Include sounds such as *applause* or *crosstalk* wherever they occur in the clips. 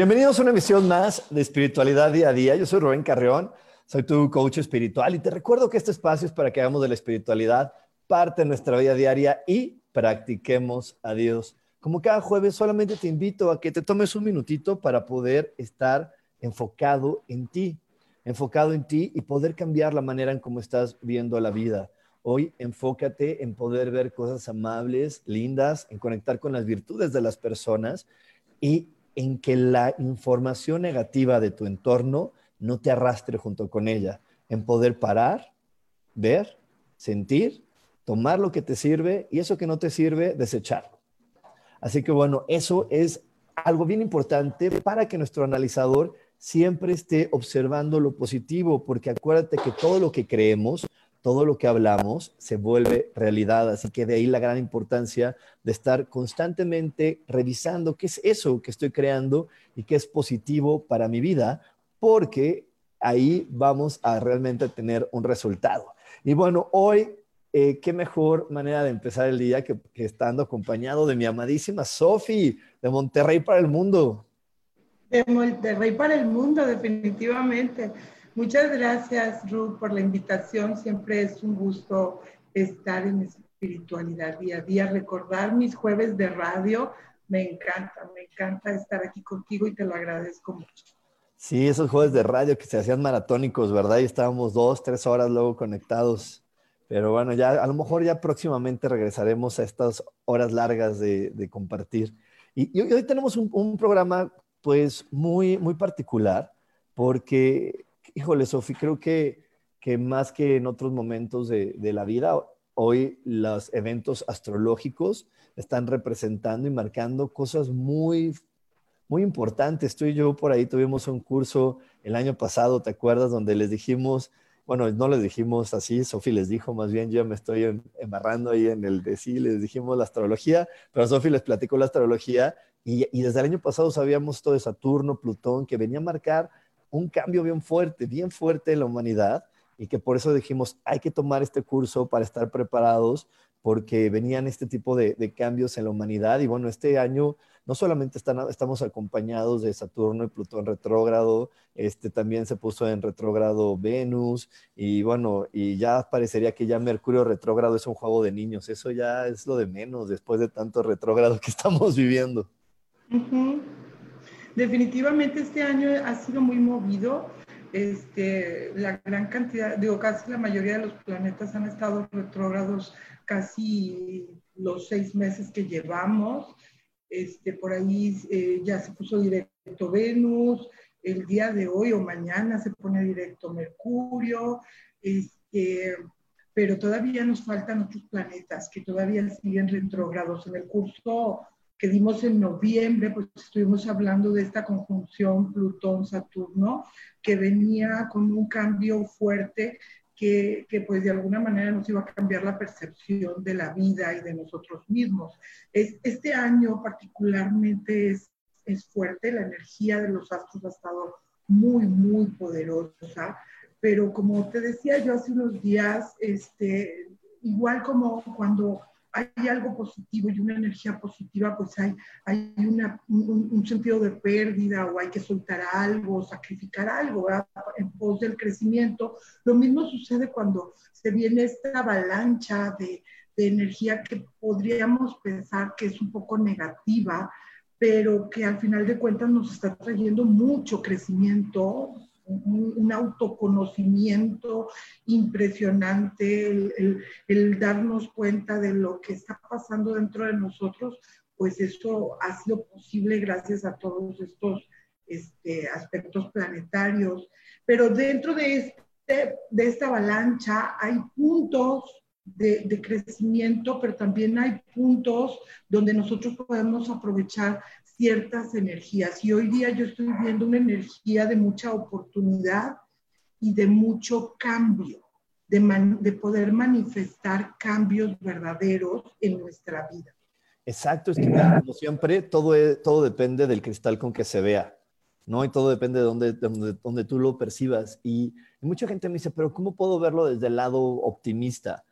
Bienvenidos a una emisión más de Espiritualidad Día a Día. Yo soy Rubén Carreón, soy tu coach espiritual y te recuerdo que este espacio es para que hagamos de la espiritualidad parte de nuestra vida diaria y practiquemos a Dios. Como cada jueves, solamente te invito a que te tomes un minutito para poder estar enfocado en ti, enfocado en ti y poder cambiar la manera en cómo estás viendo la vida. Hoy enfócate en poder ver cosas amables, lindas, en conectar con las virtudes de las personas y en que la información negativa de tu entorno no te arrastre junto con ella, en poder parar, ver, sentir, tomar lo que te sirve y eso que no te sirve, desecharlo. Así que bueno, eso es algo bien importante para que nuestro analizador siempre esté observando lo positivo, porque acuérdate que todo lo que creemos todo lo que hablamos se vuelve realidad. Así que de ahí la gran importancia de estar constantemente revisando qué es eso que estoy creando y qué es positivo para mi vida, porque ahí vamos a realmente tener un resultado. Y bueno, hoy, eh, qué mejor manera de empezar el día que, que estando acompañado de mi amadísima Sofi de Monterrey para el Mundo. De Monterrey para el Mundo, definitivamente. Muchas gracias, Ruth, por la invitación. Siempre es un gusto estar en espiritualidad día a día, recordar mis jueves de radio. Me encanta, me encanta estar aquí contigo y te lo agradezco mucho. Sí, esos jueves de radio que se hacían maratónicos, ¿verdad? Y estábamos dos, tres horas luego conectados. Pero bueno, ya a lo mejor ya próximamente regresaremos a estas horas largas de, compartir. Y, hoy tenemos un, un, programa pues muy, muy particular porque híjole, Sofi, creo que, que más que en otros momentos de, de la vida, hoy los eventos astrológicos están representando y marcando cosas muy, muy importantes. Tú y yo por ahí tuvimos un curso el año pasado, ¿te acuerdas? Donde les dijimos, bueno, no les dijimos así, Sofi les dijo, más bien yo me estoy embarrando ahí en el de sí, les dijimos la astrología, pero Sofi les platicó la astrología y, y, desde el año pasado sabíamos todo de Saturno, Plutón, que venía a marcar un cambio bien fuerte, bien fuerte en la humanidad y que por eso dijimos, hay que tomar este curso para estar preparados porque venían este tipo de, cambios en la humanidad y bueno, este año no solamente estamos acompañados de Saturno y Plutón retrógrado, este también se puso en retrógrado Venus y bueno, y ya parecería que ya Mercurio retrógrado es un juego de niños, eso ya es lo de menos después de tanto retrógrado que *laughs* estamos viviendo. Definitivamente este año ha sido muy movido. Este, la gran cantidad, digo, casi la mayoría de los planetas han estado retrógrados casi los seis meses que llevamos. Este, por ahí eh, ya se puso directo Venus, el día de hoy o mañana se pone directo Mercurio, este, pero todavía nos faltan otros planetas que todavía siguen retrógrados. En el curso que dimos en noviembre, pues estuvimos hablando de esta conjunción Plutón-Saturno, que venía con un cambio fuerte que, que, pues de alguna manera nos iba a cambiar la percepción de la vida y de nosotros mismos. Es, este año particularmente es, es fuerte, la energía de los astros ha estado muy, muy poderosa, pero como te decía yo hace unos días, este, igual como cuando hay algo positivo y una energía positiva, pues hay, hay una, un, sentido de pérdida o hay que soltar algo, sacrificar algo en pos del crecimiento. Lo mismo sucede cuando se viene esta avalancha de, de energía que podríamos pensar que es un poco negativa, pero que al final de cuentas nos está trayendo mucho crecimiento, un, autoconocimiento impresionante, el, darnos cuenta de lo que está pasando dentro de nosotros, pues eso ha sido posible gracias a todos estos este, aspectos planetarios. Pero dentro de, este, de esta avalancha hay puntos de, de, crecimiento, pero también hay puntos donde nosotros podemos aprovechar ciertas energías. Y hoy día yo estoy viendo una energía de mucha oportunidad y de mucho cambio, de, de poder manifestar cambios verdaderos en nuestra vida. Exacto, es que como siempre todo, todo depende del cristal con que se vea, ¿no? Y todo depende de donde, donde, donde tú lo percibas. Y, mucha gente me dice, pero ¿cómo puedo verlo desde el lado optimista?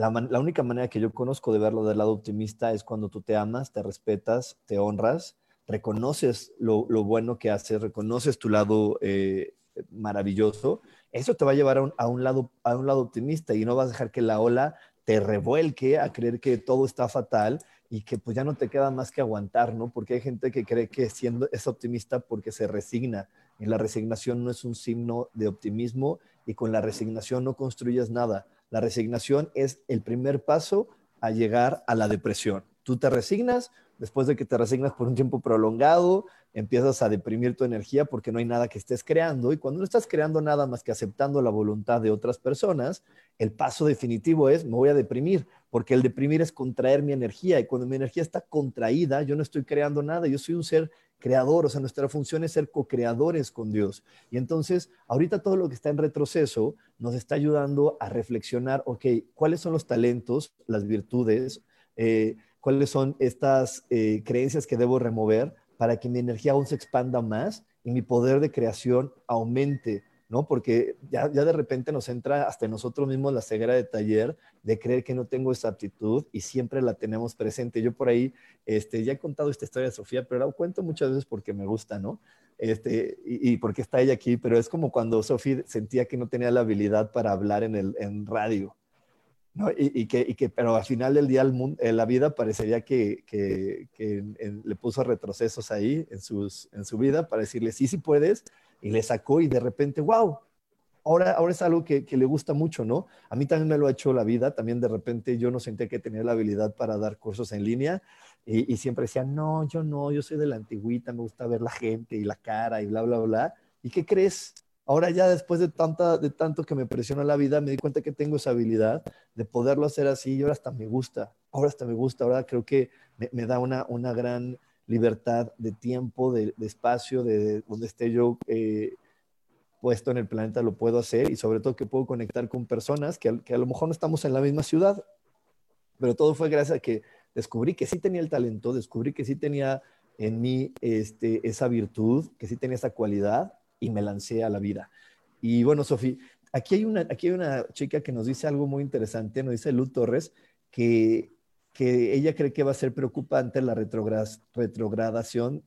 La, única manera que yo conozco de verlo del lado optimista es cuando tú te amas, te respetas, te honras, reconoces lo, lo bueno que haces, reconoces tu lado eh, maravilloso. Eso te va a llevar a un, a un, lado, a un lado optimista y no vas a dejar que la ola te revuelque a creer que todo está fatal y que pues ya no te queda más que aguantar, ¿no? Porque hay gente que cree que siendo es optimista porque se resigna. Y la resignación no es un signo de optimismo y con la resignación no construyes nada. La resignación es el primer paso a llegar a la depresión. Tú te resignas, después de que te resignas por un tiempo prolongado, empiezas a deprimir tu energía porque no hay nada que estés creando y cuando no estás creando nada más que aceptando la voluntad de otras personas, el paso definitivo es me voy a deprimir, porque el deprimir es contraer mi energía y cuando mi energía está contraída, yo no estoy creando nada, yo soy un ser creador, o sea, nuestra función es ser co-creadores con Dios. Y entonces, ahorita todo lo que está en retroceso nos está ayudando a reflexionar, ok, ¿cuáles son los talentos, las virtudes? Eh, cuáles son estas eh, creencias que debo remover para que mi energía aún se expanda más y mi poder de creación aumente, ¿no? Porque ya, de repente nos entra hasta nosotros mismos la ceguera de taller de creer que no tengo esa aptitud y siempre la tenemos presente. Yo por ahí, este, ya he contado esta historia de Sofía, pero la cuento muchas veces porque me gusta, ¿no? Este, y, porque está ella aquí, pero es como cuando Sofía sentía que no tenía la habilidad para hablar en, el, en radio y, que, pero al final del día eh, la vida parecería que, le puso retrocesos ahí en, sus, en su vida para decirle, sí, sí puedes, y le sacó y de repente, wow, ahora, ahora es algo que, le gusta mucho, ¿no? A mí también me lo ha hecho la vida, también de repente yo no sentía que tenía la habilidad para dar cursos en línea y, siempre decía, no, yo no, yo soy de la antigüita, me gusta ver la gente y la cara y bla, bla, bla. ¿Y qué crees? Ahora ya después de, tanta, de tanto que me presiona la vida, me di cuenta que tengo esa habilidad de poderlo hacer así y ahora hasta me gusta, ahora hasta me gusta, ahora creo que me, da una, una gran libertad de tiempo, de, espacio, de, donde esté yo eh, puesto en el planeta lo puedo hacer y sobre todo que puedo conectar con personas que, a lo mejor no estamos en la misma ciudad, pero todo fue gracias a que descubrí que sí tenía el talento, descubrí que sí tenía en mí este, esa virtud, que sí tenía esa cualidad y me lancé a la vida. Y bueno, Sofía, aquí hay una, aquí hay una chica que nos dice algo muy interesante, nos dice Luz Torres, que, que ella cree que va a ser preocupante la retrogradación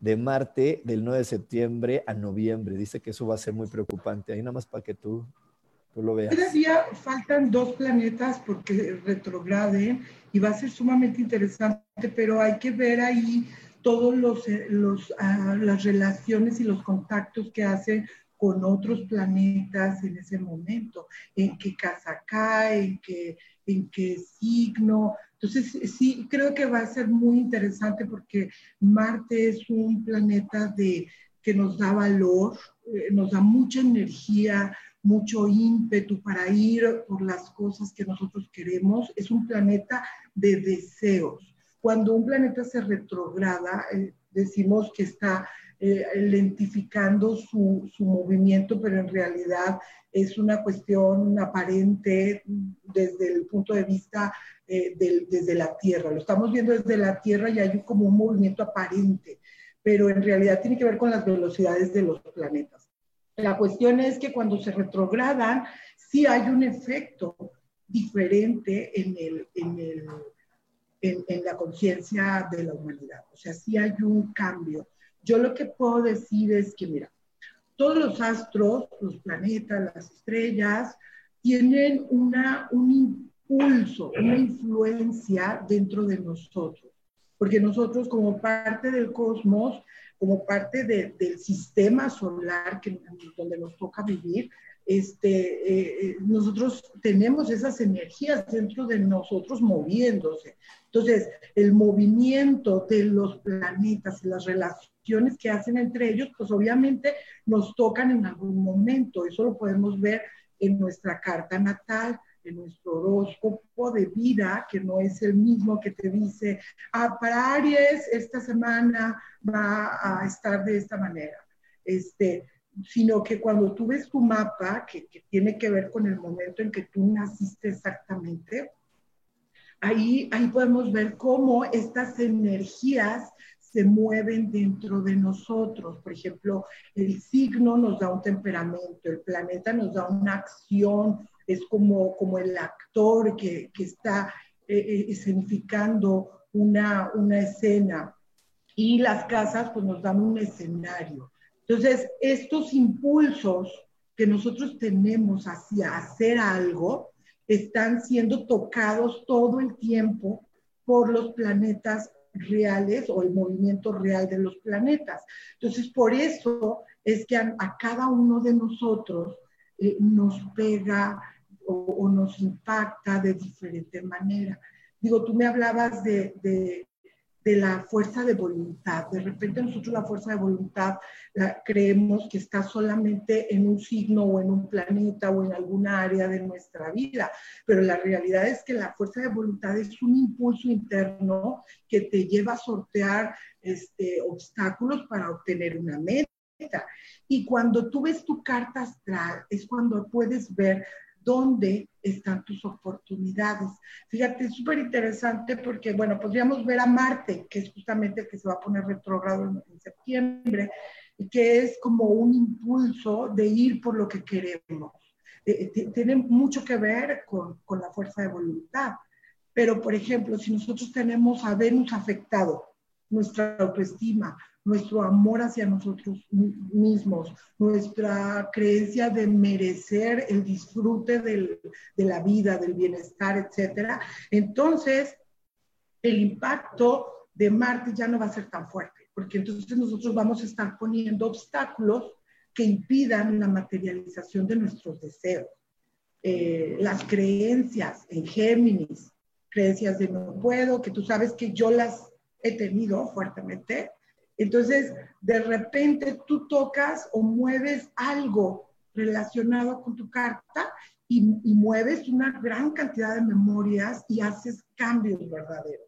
de Marte del 9 de septiembre a noviembre. Dice que eso va a ser muy preocupante. Ahí nada más para que tú, tú lo veas. Todavía faltan dos planetas porque retrograden y va a ser sumamente interesante, pero hay que ver ahí todos los, eh, los ah, las relaciones y los contactos que hacen con otros planetas en ese momento, en qué casa cae, en qué, en qué signo. Entonces, sí, creo que va a ser muy interesante porque Marte es un planeta de, que nos da valor, eh, nos da mucha energía, mucho ímpetu para ir por las cosas que nosotros queremos. Es un planeta de deseos. Cuando un planeta se retrograda, eh, decimos que está eh, lentificando su, su, movimiento, pero en realidad es una cuestión aparente desde el punto de vista eh, desde la Tierra. Lo estamos viendo desde la Tierra y hay como un movimiento aparente, pero en realidad tiene que ver con las velocidades de los planetas. La cuestión es que cuando se retrogradan, sí hay un efecto diferente en el, en el en, la conciencia de la humanidad. O sea, sí hay un cambio. Yo lo que puedo decir es que, mira, todos los astros, los planetas, las estrellas, tienen una, un impulso, una influencia dentro de nosotros. porque nosotros como parte del cosmos, como parte del sistema solar que, donde nos toca vivir, este, eh, eh, nosotros tenemos esas energías dentro de nosotros moviéndose. Entonces, el movimiento de los planetas las relaciones que hacen entre ellos, pues obviamente nos tocan en algún momento. Eso lo podemos ver en nuestra carta natal, en nuestro horóscopo de vida, que no es el mismo que te dice, ah, para Aries esta semana va a estar de esta manera. Este, sino que cuando tú ves tu mapa, que, tiene que ver con el momento en que tú naciste exactamente, ahí, ahí podemos ver cómo estas energías se mueven dentro de nosotros. Por ejemplo, el signo nos da un temperamento, el planeta nos da una acción, es como, como el actor que, está eh, eh, escenificando una, una escena. Y las casas pues nos dan un escenario. Entonces, estos impulsos que nosotros tenemos hacia hacer algo están siendo tocados todo el tiempo por los planetas reales o el movimiento real de los planetas. Entonces, por eso es que a, cada uno de nosotros eh, nos pega o, nos impacta de diferente manera. Digo, tú me hablabas de, de la fuerza de voluntad. De repente nosotros la fuerza de voluntad la, creemos que está solamente en un signo o en un planeta o en alguna área de nuestra vida, pero la realidad es que la fuerza de voluntad es un impulso interno que te lleva a sortear este, obstáculos para obtener una meta. Y cuando tú ves tu carta astral, es cuando puedes ver dónde están tus oportunidades. Fíjate, es súper interesante porque, bueno, podríamos ver a Marte, que es justamente el que se va a poner retrógrado en, septiembre, y que es como un impulso de ir por lo que queremos. Eh, eh, tiene mucho que ver con, con la fuerza de voluntad. Pero, por ejemplo, si nosotros tenemos a Venus afectado, nuestra autoestima, nuestro amor hacia nosotros mismos, nuestra creencia de merecer el disfrute de la vida, del bienestar, etcétera, entonces el impacto de Marte ya no va a ser tan fuerte, porque entonces nosotros vamos a estar poniendo obstáculos que impidan la materialización de nuestros deseos. Eh, las creencias en Géminis, creencias de no puedo, que tú sabes que yo las he tenido fuertemente, entonces, de repente tú tocas o mueves algo relacionado con tu carta y, mueves una gran cantidad de memorias y haces cambios verdaderos.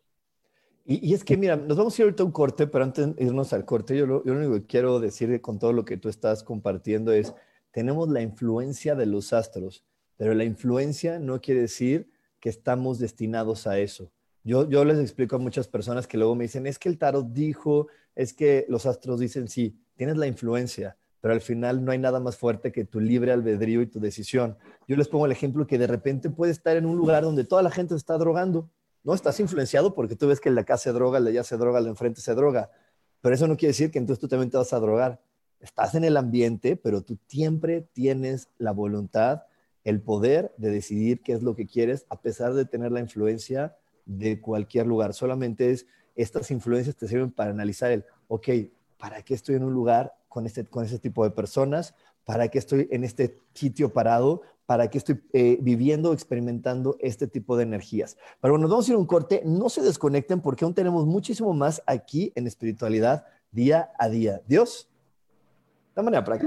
Y, es que, mira, nos vamos a ir ahorita a un corte, pero antes de irnos al corte, yo lo, yo lo único que quiero decir con todo lo que tú estás compartiendo es, tenemos la influencia de los astros, pero la influencia no quiere decir que estamos destinados a eso. Yo, les explico a muchas personas que luego me dicen, es que el tarot dijo, es que los astros dicen, sí, tienes la influencia, pero al final no hay nada más fuerte que tu libre albedrío y tu decisión. Yo les pongo el ejemplo que de repente puedes estar en un lugar donde toda la gente se está drogando, ¿no? Estás influenciado porque tú ves que el de acá se droga, el de allá se droga, el de enfrente se droga, pero eso no quiere decir que entonces tú también te vas a drogar. Estás en el ambiente, pero tú siempre tienes la voluntad, el poder de decidir qué es lo que quieres, a pesar de tener la influencia de cualquier lugar. Solamente es, estas influencias te sirven para analizar el, ok, ¿para qué estoy en un lugar con este, con ese tipo de personas? ¿Para qué estoy en este sitio parado? ¿Para qué estoy eh, viviendo, experimentando este tipo de energías? Pero bueno, vamos a ir un corte. No se desconecten porque aún tenemos muchísimo más aquí en espiritualidad día a día. Dios. De manera práctica.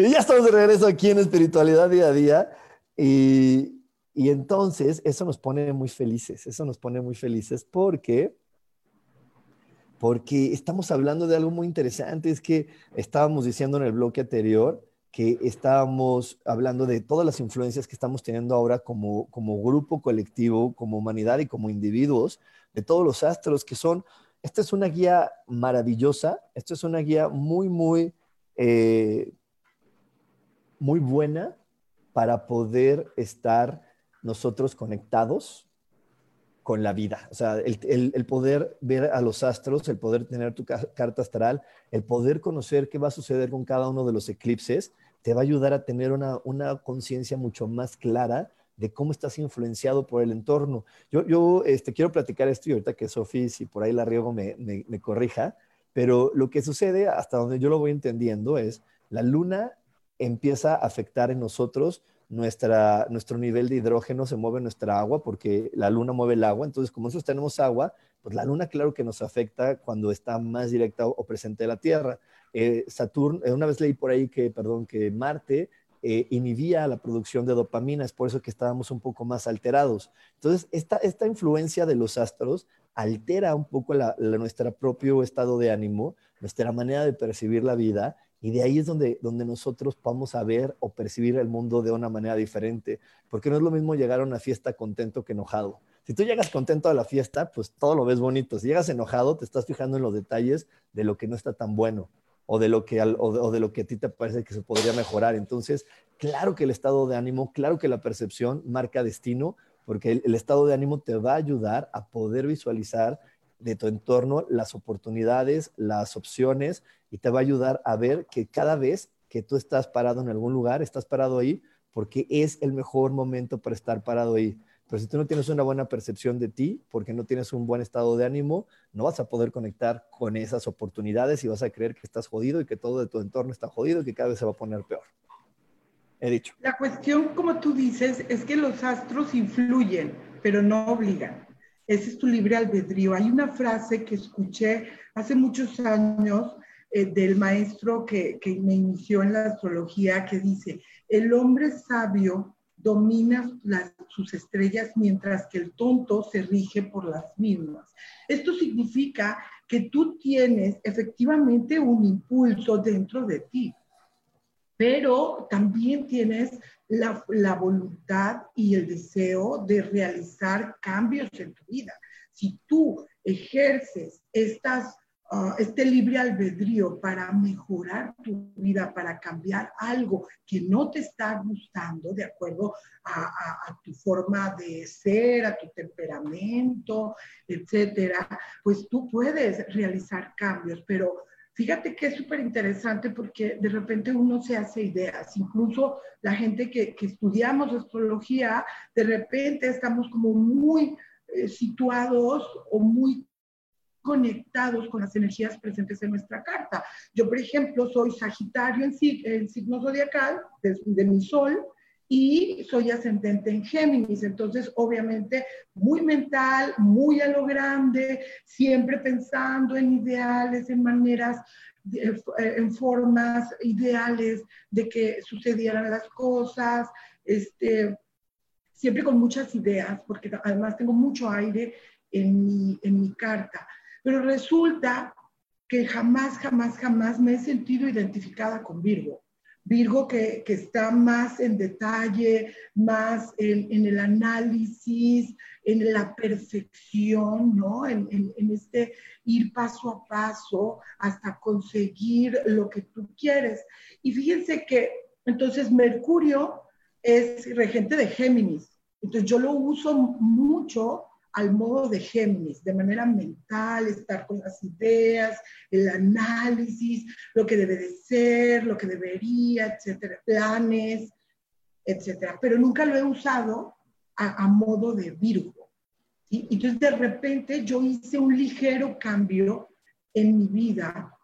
Y ya estamos de regreso aquí en Espiritualidad Día a Día. Y, y, entonces eso nos pone muy felices, eso nos pone muy felices porque, porque estamos hablando de algo muy interesante. Es que estábamos diciendo en el bloque anterior que estábamos hablando de todas las influencias que estamos teniendo ahora como, como grupo colectivo, como humanidad y como individuos, de todos los astros que son, esta es una guía maravillosa, esta es una guía muy, muy... Eh, muy buena para poder estar nosotros conectados con la vida. O sea, el, poder ver a los astros, el poder tener tu carta astral, el poder conocer qué va a suceder con cada uno de los eclipses, te va a ayudar a tener una, conciencia mucho más clara de cómo estás influenciado por el entorno. Yo, yo este, quiero platicar esto y ahorita que Sofía, si por ahí la riego, me, me corrija, pero lo que sucede, hasta donde yo lo voy entendiendo, es la luna empieza a afectar en nosotros nuestra, nuestro nivel de hidrógeno, se mueve nuestra agua porque la luna mueve el agua. Entonces, como nosotros tenemos agua, pues la luna claro que nos afecta cuando está más directa o, presente de la Tierra. Eh, Saturno, eh, una vez leí por ahí que, perdón, que Marte eh, inhibía la producción de dopamina, es por eso que estábamos un poco más alterados. Entonces, esta, esta influencia de los astros altera un poco nuestro propio estado de ánimo, nuestra manera de percibir la vida y de ahí es donde, donde nosotros vamos a ver o percibir el mundo de una manera diferente, porque no es lo mismo llegar a una fiesta contento que enojado. Si tú llegas contento a la fiesta, pues todo lo ves bonito. Si llegas enojado, te estás fijando en los detalles de lo que no está tan bueno o de lo que, o de, lo que a ti te parece que se podría mejorar. Entonces, claro que el estado de ánimo, claro que la percepción marca destino, porque el estado de ánimo te va a ayudar a poder visualizar de tu entorno las oportunidades, las opciones y te va a ayudar a ver que cada vez que tú estás parado en algún lugar, estás parado ahí porque es el mejor momento para estar parado ahí. Pero si tú no tienes una buena percepción de ti, porque no tienes un buen estado de ánimo, no vas a poder conectar con esas oportunidades y vas a creer que estás jodido y que todo de tu entorno está jodido y que cada vez se va a poner peor. He dicho. La cuestión, como tú dices, es que los astros influyen, pero no obligan. Ese es tu libre albedrío. Hay una frase que escuché hace muchos años eh, del maestro que, me inició en la astrología que dice, el hombre sabio domina sus estrellas mientras que el tonto se rige por las mismas. Esto significa que tú tienes efectivamente un impulso dentro de ti, pero también tienes la, voluntad y el deseo de realizar cambios en tu vida. Si tú ejerces estas, ah, este libre albedrío para mejorar tu vida, para cambiar algo que no te está gustando de acuerdo a, tu forma de ser, a tu temperamento, etcétera, pues tú puedes realizar cambios, pero Fíjate que es súper interesante porque de repente uno se hace ideas, incluso la gente que, estudiamos astrología, de repente estamos como muy eh, situados o muy conectados con las energías presentes en nuestra carta. Yo, por ejemplo, soy Sagitario en, en signo zodiacal de mi sol, y soy ascendente en Géminis, entonces obviamente muy mental, muy a lo grande, siempre pensando en ideales, en maneras, en formas ideales de que sucedieran las cosas, este, siempre con muchas ideas, porque además tengo mucho aire en mi, en mi carta. Pero resulta que jamás, jamás, jamás me he sentido identificada con Virgo. Virgo que, que está más en detalle, más en, el análisis, en la perfección, ¿no? En, en, en, este ir paso a paso hasta conseguir lo que tú quieres. Y fíjense que entonces Mercurio es regente de Géminis. Entonces yo lo uso mucho al modo de Géminis, de manera mental, estar con las ideas, el análisis, lo que debe de ser, lo que debería, etcétera, planes, etcétera. Pero nunca lo he usado a, modo de Virgo. ¿sí? Entonces, de repente, yo hice un ligero cambio en mi vida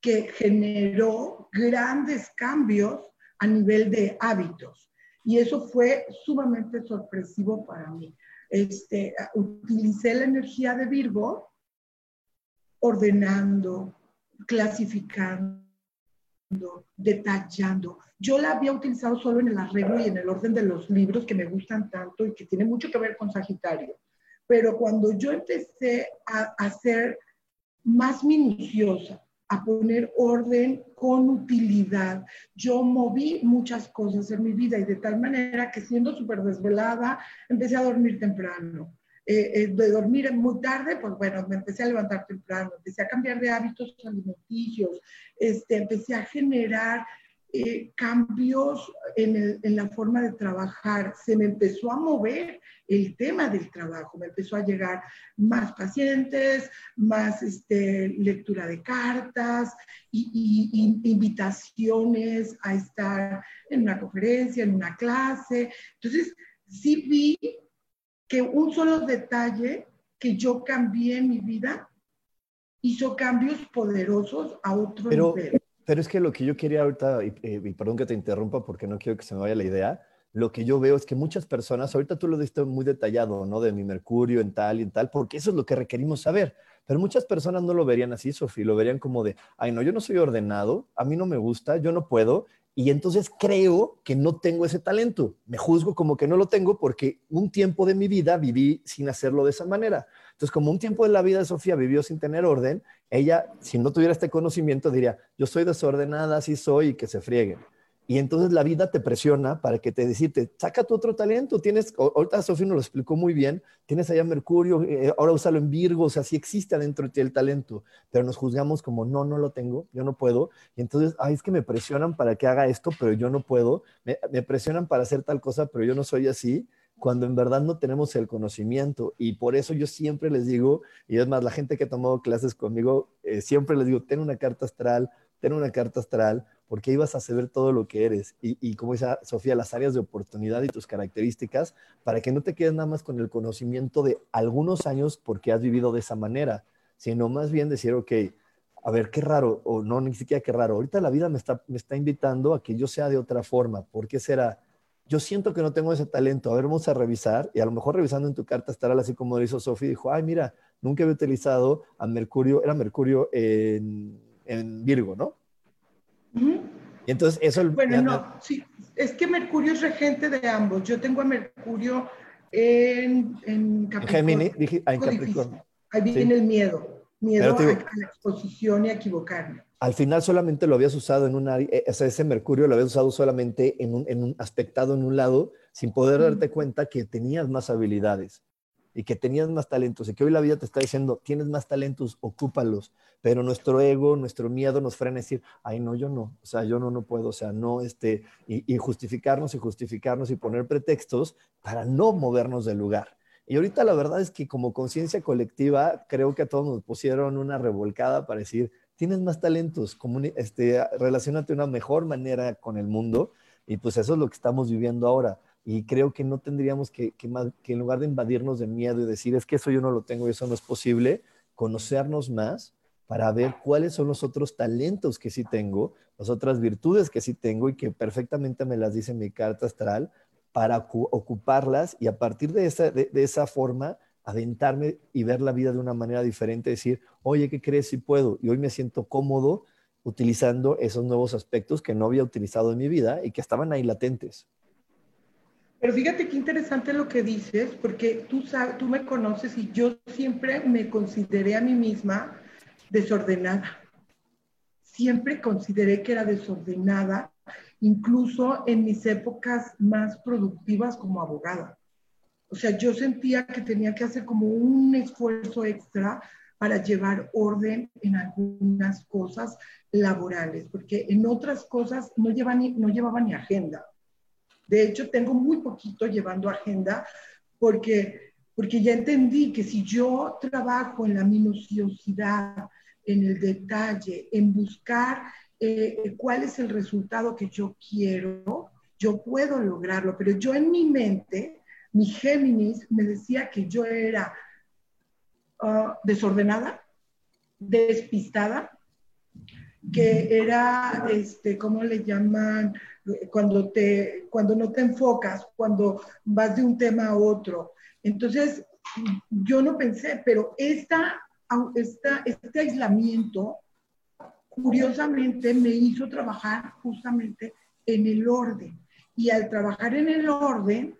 que generó grandes cambios a nivel de hábitos. Y eso fue sumamente sorpresivo para mí este, utilicé la energía de Virgo ordenando, clasificando, detallando. Yo la había utilizado solo en el arreglo y en el orden de los libros que me gustan tanto y que tiene mucho que ver con Sagitario. Pero cuando yo empecé a, a ser más minuciosa, a poner orden con utilidad. Yo moví muchas cosas en mi vida y de tal manera que siendo súper desvelada, empecé a dormir temprano. Eh, eh, de dormir muy tarde, pues bueno, me empecé a levantar temprano, empecé a cambiar de hábitos alimenticios, este, empecé a generar eh, cambios en, en, la forma de trabajar, se me empezó a mover el tema del trabajo, me empezó a llegar más pacientes, más este, lectura de cartas y, y, invitaciones a estar en una conferencia, en una clase. Entonces, sí vi que un solo detalle que yo cambié en mi vida hizo cambios poderosos a otro Pero... nivel pero es que lo que yo quería ahorita, y, y, perdón que te interrumpa porque no quiero que se me vaya la idea, lo que yo veo es que muchas personas, ahorita tú lo diste muy detallado, ¿no? De mi mercurio en tal y en tal, porque eso es lo que requerimos saber. Pero muchas personas no lo verían así, Sofía, lo verían como de, ay, no, yo no soy ordenado, a mí no me gusta, yo no puedo, y entonces creo que no tengo ese talento. Me juzgo como que no lo tengo porque un tiempo de mi vida viví sin hacerlo de esa manera. Entonces, como un tiempo de la vida de Sofía vivió sin tener orden, ella, si no tuviera este conocimiento, diría, yo soy desordenada, así soy y que se frieguen. Y entonces la vida te presiona para que te decirte, saca tu otro talento. Tienes, ahorita Sofía nos lo explicó muy bien, tienes allá Mercurio, eh, ahora úsalo en Virgo, o sea, sí existe adentro el talento, pero nos juzgamos como, no, no lo tengo, yo no puedo. Y entonces, ay, es que me presionan para que haga esto, pero yo no puedo. Me, me presionan para hacer tal cosa, pero yo no soy así cuando en verdad no tenemos el conocimiento. Y por eso yo siempre les digo, y es más, la gente que ha tomado clases conmigo, eh, siempre les digo, ten una carta astral, ten una carta astral, porque ahí vas a saber todo lo que eres. Y, y como dice Sofía, las áreas de oportunidad y tus características, para que no te quedes nada más con el conocimiento de algunos años porque has vivido de esa manera, sino más bien decir, ok, a ver, qué raro, o no, ni siquiera qué raro, ahorita la vida me está, me está invitando a que yo sea de otra forma. ¿Por qué será? yo siento que no tengo ese talento, a ver, vamos a revisar, y a lo mejor revisando en tu carta astral, así como lo hizo Sofía, dijo, ay, mira, nunca había utilizado a Mercurio, era Mercurio en, en Virgo, ¿no? Uh -huh. Y entonces eso... Bueno, no, sí, es que Mercurio es regente de ambos. Yo tengo a Mercurio en, en Capricornio. Gemini, dije, ah, en Capricornio. Ahí viene sí. el miedo, miedo digo, a, la exposición y a equivocarme al final solamente lo habías usado en un área, o sea, ese mercurio lo habías usado solamente en un, en un aspectado en un lado, sin poder darte cuenta que tenías más habilidades y que tenías más talentos y que hoy la vida te está diciendo, tienes más talentos, ocúpalos, pero nuestro ego, nuestro miedo nos frena a decir, ay, no, yo no, o sea, yo no, no puedo, o sea, no, este, y, justificarnos y justificarnos y poner pretextos para no movernos del lugar. Y ahorita la verdad es que como conciencia colectiva, creo que a todos nos pusieron una revolcada para decir, tienes más talentos, este, relacionate de una mejor manera con el mundo y pues eso es lo que estamos viviendo ahora. Y creo que no tendríamos que, que, en lugar de invadirnos de miedo y decir, es que eso yo no lo tengo y eso no es posible, conocernos más para ver cuáles son los otros talentos que sí tengo, las otras virtudes que sí tengo y que perfectamente me las dice mi carta astral para ocuparlas y a partir de esa, de esa forma aventarme y ver la vida de una manera diferente, decir, oye, ¿qué crees si puedo? Y hoy me siento cómodo utilizando esos nuevos aspectos que no había utilizado en mi vida y que estaban ahí latentes. Pero fíjate qué interesante lo que dices, porque tú, me conoces y yo siempre me consideré a mí misma desordenada. Siempre consideré que era desordenada, incluso en mis épocas más productivas como abogada. O sea, yo sentía que tenía que hacer como un esfuerzo extra para llevar orden en algunas cosas laborales, porque en otras cosas no llevaba ni agenda. De hecho, tengo muy poquito llevando agenda porque, porque ya entendí que si yo trabajo en la minuciosidad, en el detalle, en buscar eh, cuál es el resultado que yo quiero, yo puedo lograrlo. Pero yo en mi mente, mi Géminis me decía que yo era ah, desordenada, despistada, que era, este, ¿cómo le llaman? Cuando, te, cuando no te enfocas, cuando vas de un tema a otro. Entonces, yo no pensé, pero esta, esta, este aislamiento, curiosamente, me hizo trabajar justamente en el orden. Y al trabajar en el orden,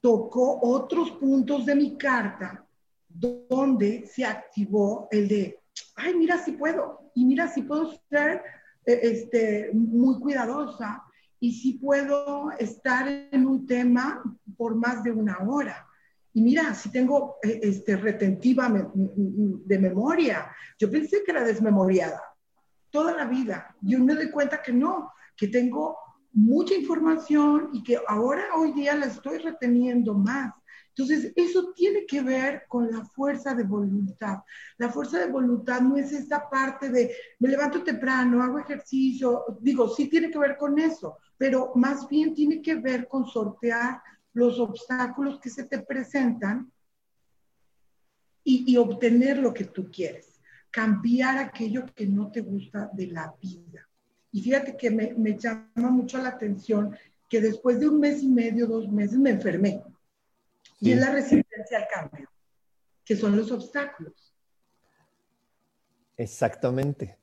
tocó otros puntos de mi carta donde se activó el de, ay, mira si puedo, y mira si puedo ser eh, este, muy cuidadosa, y si puedo estar en un tema por más de una hora. Y mira, si tengo eh, este, retentiva de memoria. Yo pensé que era desmemoriada toda la vida. Yo me doy cuenta que no, que tengo mucha información y que ahora, hoy día, la estoy reteniendo más. Entonces, eso tiene que ver con la fuerza de voluntad. La fuerza de voluntad no es esa parte de me levanto temprano, hago ejercicio, digo, sí tiene que ver con eso, pero más bien tiene que ver con sortear los obstáculos que se te presentan y, y obtener lo que tú quieres, cambiar aquello que no te gusta de la vida. Y fíjate que me, me llama mucho la atención que después de un mes y medio, dos meses, me enfermé y es la resistencia al cambio, que son los obstáculos. Exactamente.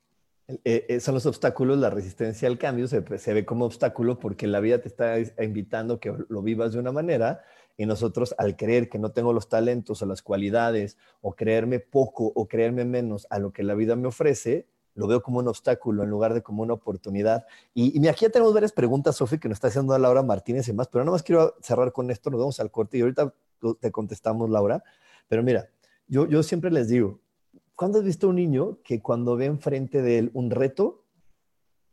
Eh, eh, son los obstáculos, la resistencia al cambio se, se, ve como obstáculo porque la vida te está invitando que lo vivas de una manera y nosotros al creer que no tengo los talentos o las cualidades o creerme poco o creerme menos a lo que la vida me ofrece, lo veo como un obstáculo en lugar de como una oportunidad. Y, y aquí ya tenemos varias preguntas, Sofi, que nos está haciendo Laura Martínez y más, pero nada más quiero cerrar con esto, nos vamos al corte y ahorita te contestamos, Laura. Pero mira, yo, yo siempre les digo, ¿cuándo has visto un niño que cuando ve enfrente de él un reto,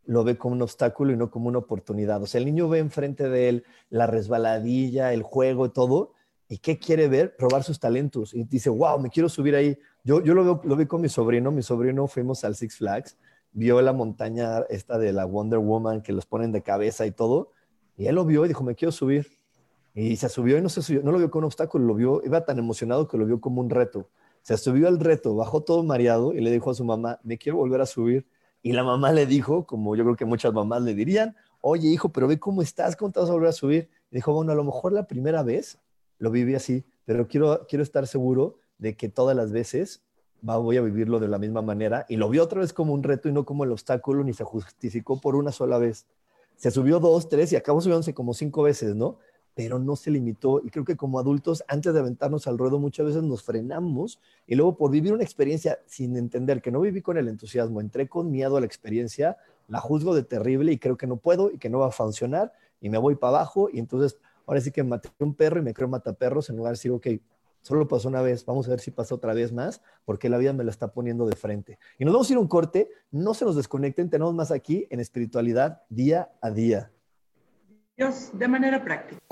lo ve como un obstáculo y no como una oportunidad? O sea, el niño ve enfrente de él la resbaladilla, el juego todo, ¿y qué quiere ver? Probar sus talentos. Y dice, wow, me quiero subir ahí. Yo, yo lo, veo, lo vi con mi sobrino, mi sobrino fuimos al Six Flags, vio la montaña esta de la Wonder Woman que los ponen de cabeza y todo, y él lo vio y dijo, me quiero subir. Y se subió y no se subió, no lo vio como un obstáculo, lo vio, iba tan emocionado que lo vio como un reto. Se subió al reto, bajó todo mareado y le dijo a su mamá, me quiero volver a subir. Y la mamá le dijo, como yo creo que muchas mamás le dirían, oye hijo, pero ve cómo estás, cómo te vas a volver a subir. Y dijo, bueno, a lo mejor la primera vez lo viví así, pero quiero, quiero estar seguro de que todas las veces va, voy a vivirlo de la misma manera. Y lo vio otra vez como un reto y no como el obstáculo, ni se justificó por una sola vez. Se subió dos, tres y acabó subiéndose como cinco veces, ¿no? pero no se limitó. Y creo que como adultos, antes de aventarnos al ruedo, muchas veces nos frenamos y luego por vivir una experiencia sin entender que no viví con el entusiasmo, entré con miedo a la experiencia, la juzgo de terrible y creo que no puedo y que no va a funcionar y me voy para abajo y entonces ahora sí que maté un perro y me creo mataperros en lugar de decir, ok, solo pasó una vez, vamos a ver si pasa otra vez más, porque la vida me la está poniendo de frente. Y nos vamos a ir a un corte, no se nos desconecten, tenemos más aquí en espiritualidad día a día. Dios, de manera práctica.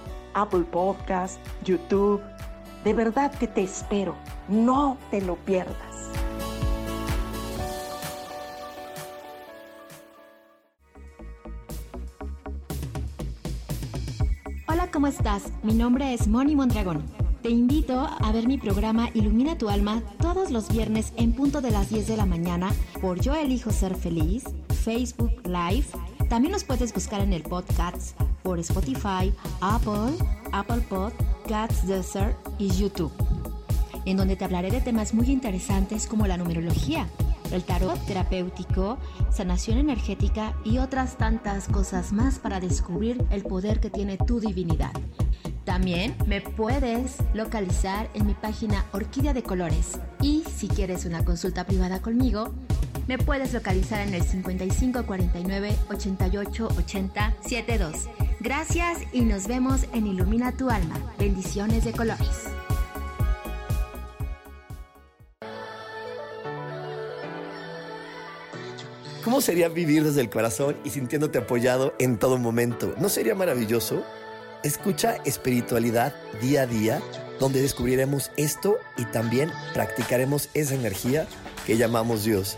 Apple Podcast, YouTube. De verdad que te espero. No te lo pierdas. Hola, ¿cómo estás? Mi nombre es Moni Mondragón. Te invito a ver mi programa Ilumina tu alma todos los viernes en punto de las 10 de la mañana por Yo elijo ser feliz, Facebook Live. También nos puedes buscar en el podcast por Spotify, Apple, Apple Podcasts, Desert y YouTube, en donde te hablaré de temas muy interesantes como la numerología, el tarot terapéutico, sanación energética y otras tantas cosas más para descubrir el poder que tiene tu divinidad. También me puedes localizar en mi página Orquídea de Colores. Y si quieres una consulta privada conmigo, me puedes localizar en el 5549 88 80 72. Gracias y nos vemos en Ilumina tu alma. Bendiciones de colores. ¿Cómo sería vivir desde el corazón y sintiéndote apoyado en todo momento? ¿No sería maravilloso? Escucha espiritualidad día a día, donde descubriremos esto y también practicaremos esa energía que llamamos Dios.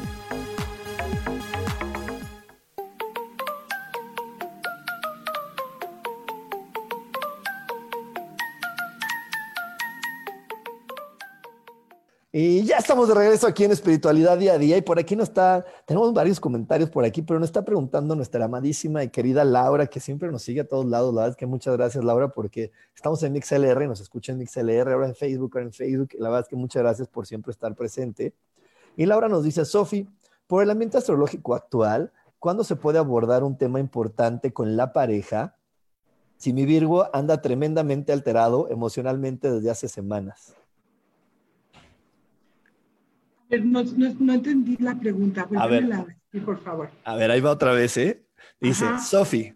Ya estamos de regreso aquí en Espiritualidad Día a Día y por aquí nos está, tenemos varios comentarios por aquí, pero nos está preguntando nuestra amadísima y querida Laura, que siempre nos sigue a todos lados. La verdad es que muchas gracias Laura porque estamos en MixLR, nos escucha en MixLR, ahora en Facebook, ahora en Facebook. La verdad es que muchas gracias por siempre estar presente. Y Laura nos dice, Sofi, por el ambiente astrológico actual, ¿cuándo se puede abordar un tema importante con la pareja si mi Virgo anda tremendamente alterado emocionalmente desde hace semanas? No, no, entendí la pregunta. A ver, por favor. A ver, ahí va otra vez, ¿eh? Dice, Sofi,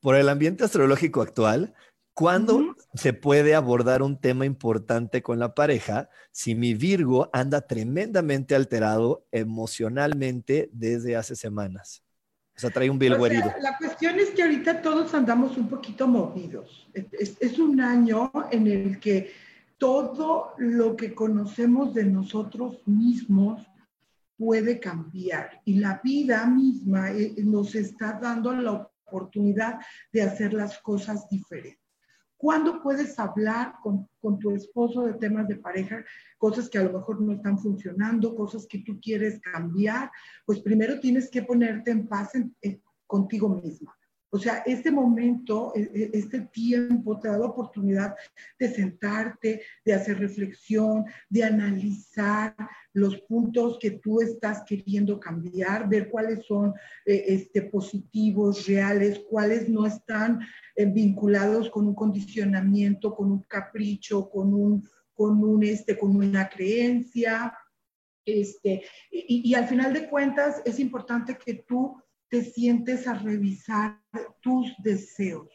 por el ambiente astrológico actual, ¿cuándo se puede abordar un tema importante con la pareja si mi Virgo anda tremendamente alterado emocionalmente desde hace semanas? O sea, trae un Virgo herido. La cuestión es que ahorita todos andamos un poquito movidos. es un año en el que todo lo que conocemos de nosotros mismos puede cambiar y la vida misma eh, nos está dando la oportunidad de hacer las cosas diferentes. ¿Cuándo puedes hablar con, tu esposo de temas de pareja, cosas que a lo mejor no están funcionando, cosas que tú quieres cambiar? Pues primero tienes que ponerte en paz contigo misma. O sea, este momento, e, e, este tiempo te da la oportunidad de sentarte, de hacer reflexión, de analizar los puntos que tú estás queriendo cambiar, ver cuáles son eh, este, positivos, reales, cuáles no están eh, vinculados con un condicionamiento, con un capricho, con, un, con, un, este, con una creencia. Este, y, y al final de cuentas es importante que tú te sientes a revisar tus deseos,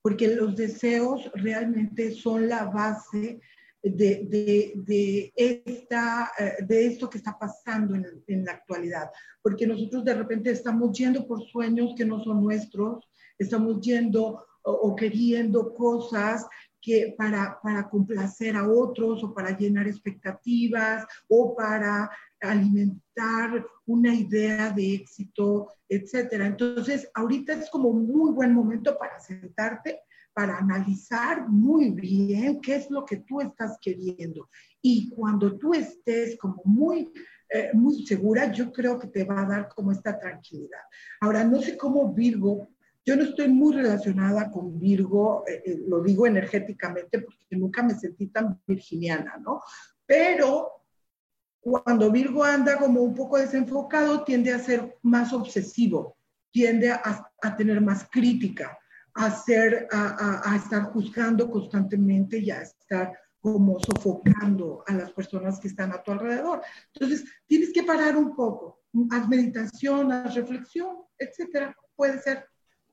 porque los deseos realmente son la base de, esta, eh, de esto que está pasando en, la actualidad, porque nosotros de repente estamos yendo por sueños que no son nuestros, estamos yendo o, queriendo cosas que para, para complacer a otros o para llenar expectativas o para alimentar una idea de éxito, etcétera. Entonces, ahorita es como muy buen momento para sentarte, para analizar muy bien qué es lo que tú estás queriendo. Y cuando tú estés como muy, eh, muy segura, yo creo que te va a dar como esta tranquilidad. Ahora, no sé cómo Virgo, yo no estoy muy relacionada con Virgo, eh, eh, lo digo energéticamente porque nunca me sentí tan virginiana, ¿no? Pero cuando Virgo anda como un poco desenfocado, tiende a ser más obsesivo, tiende a, tener más crítica, a, ser, a, estar juzgando constantemente y a estar como sofocando a las personas que están a tu alrededor. Entonces, tienes que parar un poco, haz meditación, haz reflexión, etcétera. puede ser.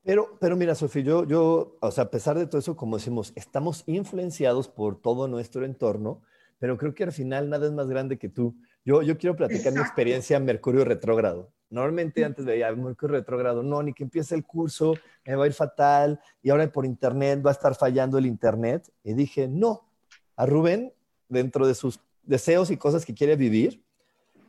Pero, pero mira, Sofía, yo, yo, o sea, a pesar de todo eso, como decimos, estamos influenciados por todo nuestro entorno, pero creo que al final nada es más grande que tú. Yo, yo quiero platicar mi experiencia en Mercurio retrógrado. Normalmente antes veía Mercurio retrógrado, no, ni que empiece el curso, me va a ir fatal, y ahora por internet va a estar fallando el internet. Y dije, no, a Rubén, dentro de sus deseos y cosas que quiere vivir,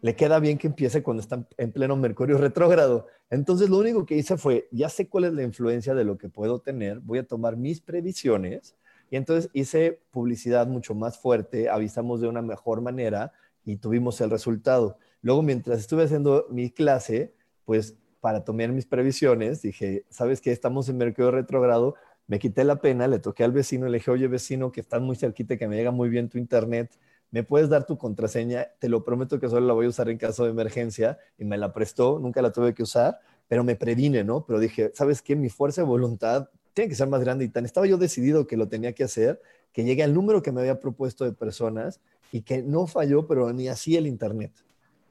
le queda bien que empiece cuando está en pleno Mercurio retrógrado. Entonces lo único que hice fue, ya sé cuál es la influencia de lo que puedo tener, voy a tomar mis previsiones y entonces hice publicidad mucho más fuerte, avisamos de una mejor manera y tuvimos el resultado. Luego, mientras estuve haciendo mi clase, pues para tomar mis previsiones, dije, ¿sabes qué? Estamos en Mercurio retrógrado, me quité la pena, le toqué al vecino, le dije, oye vecino, que estás muy cerquita, que me llega muy bien tu internet, ¿me puedes dar tu contraseña? Te lo prometo que solo la voy a usar en caso de emergencia. Y me la prestó, nunca la tuve que usar, pero me previne, ¿no? Pero dije, ¿sabes qué? Mi fuerza de voluntad tiene que ser más grande y tan estaba yo decidido que lo tenía que hacer, que llegué al número que me había propuesto de personas y que no falló, pero ni así el Internet,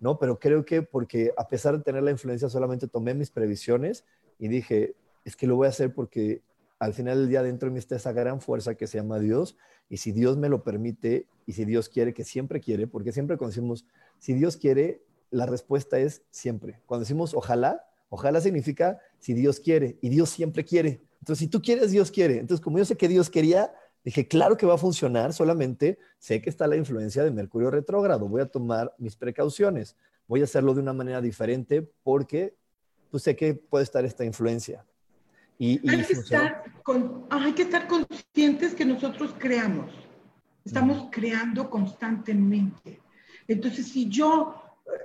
¿no? Pero creo que porque a pesar de tener la influencia, solamente tomé mis previsiones y dije, es que lo voy a hacer porque al final del día dentro de mí está esa gran fuerza que se llama Dios y si Dios me lo permite y si Dios quiere, que siempre quiere, porque siempre cuando decimos, si Dios quiere, la respuesta es siempre. Cuando decimos ojalá, ojalá significa si Dios quiere y Dios siempre quiere. Entonces, si tú quieres, Dios quiere. Entonces, como yo sé que Dios quería, dije, claro que va a funcionar, solamente sé que está la influencia de Mercurio retrógrado. Voy a tomar mis precauciones. Voy a hacerlo de una manera diferente porque pues, sé que puede estar esta influencia hay, que estar hay que estar conscientes que nosotros creamos. Estamos creando constantemente. Entonces, si yo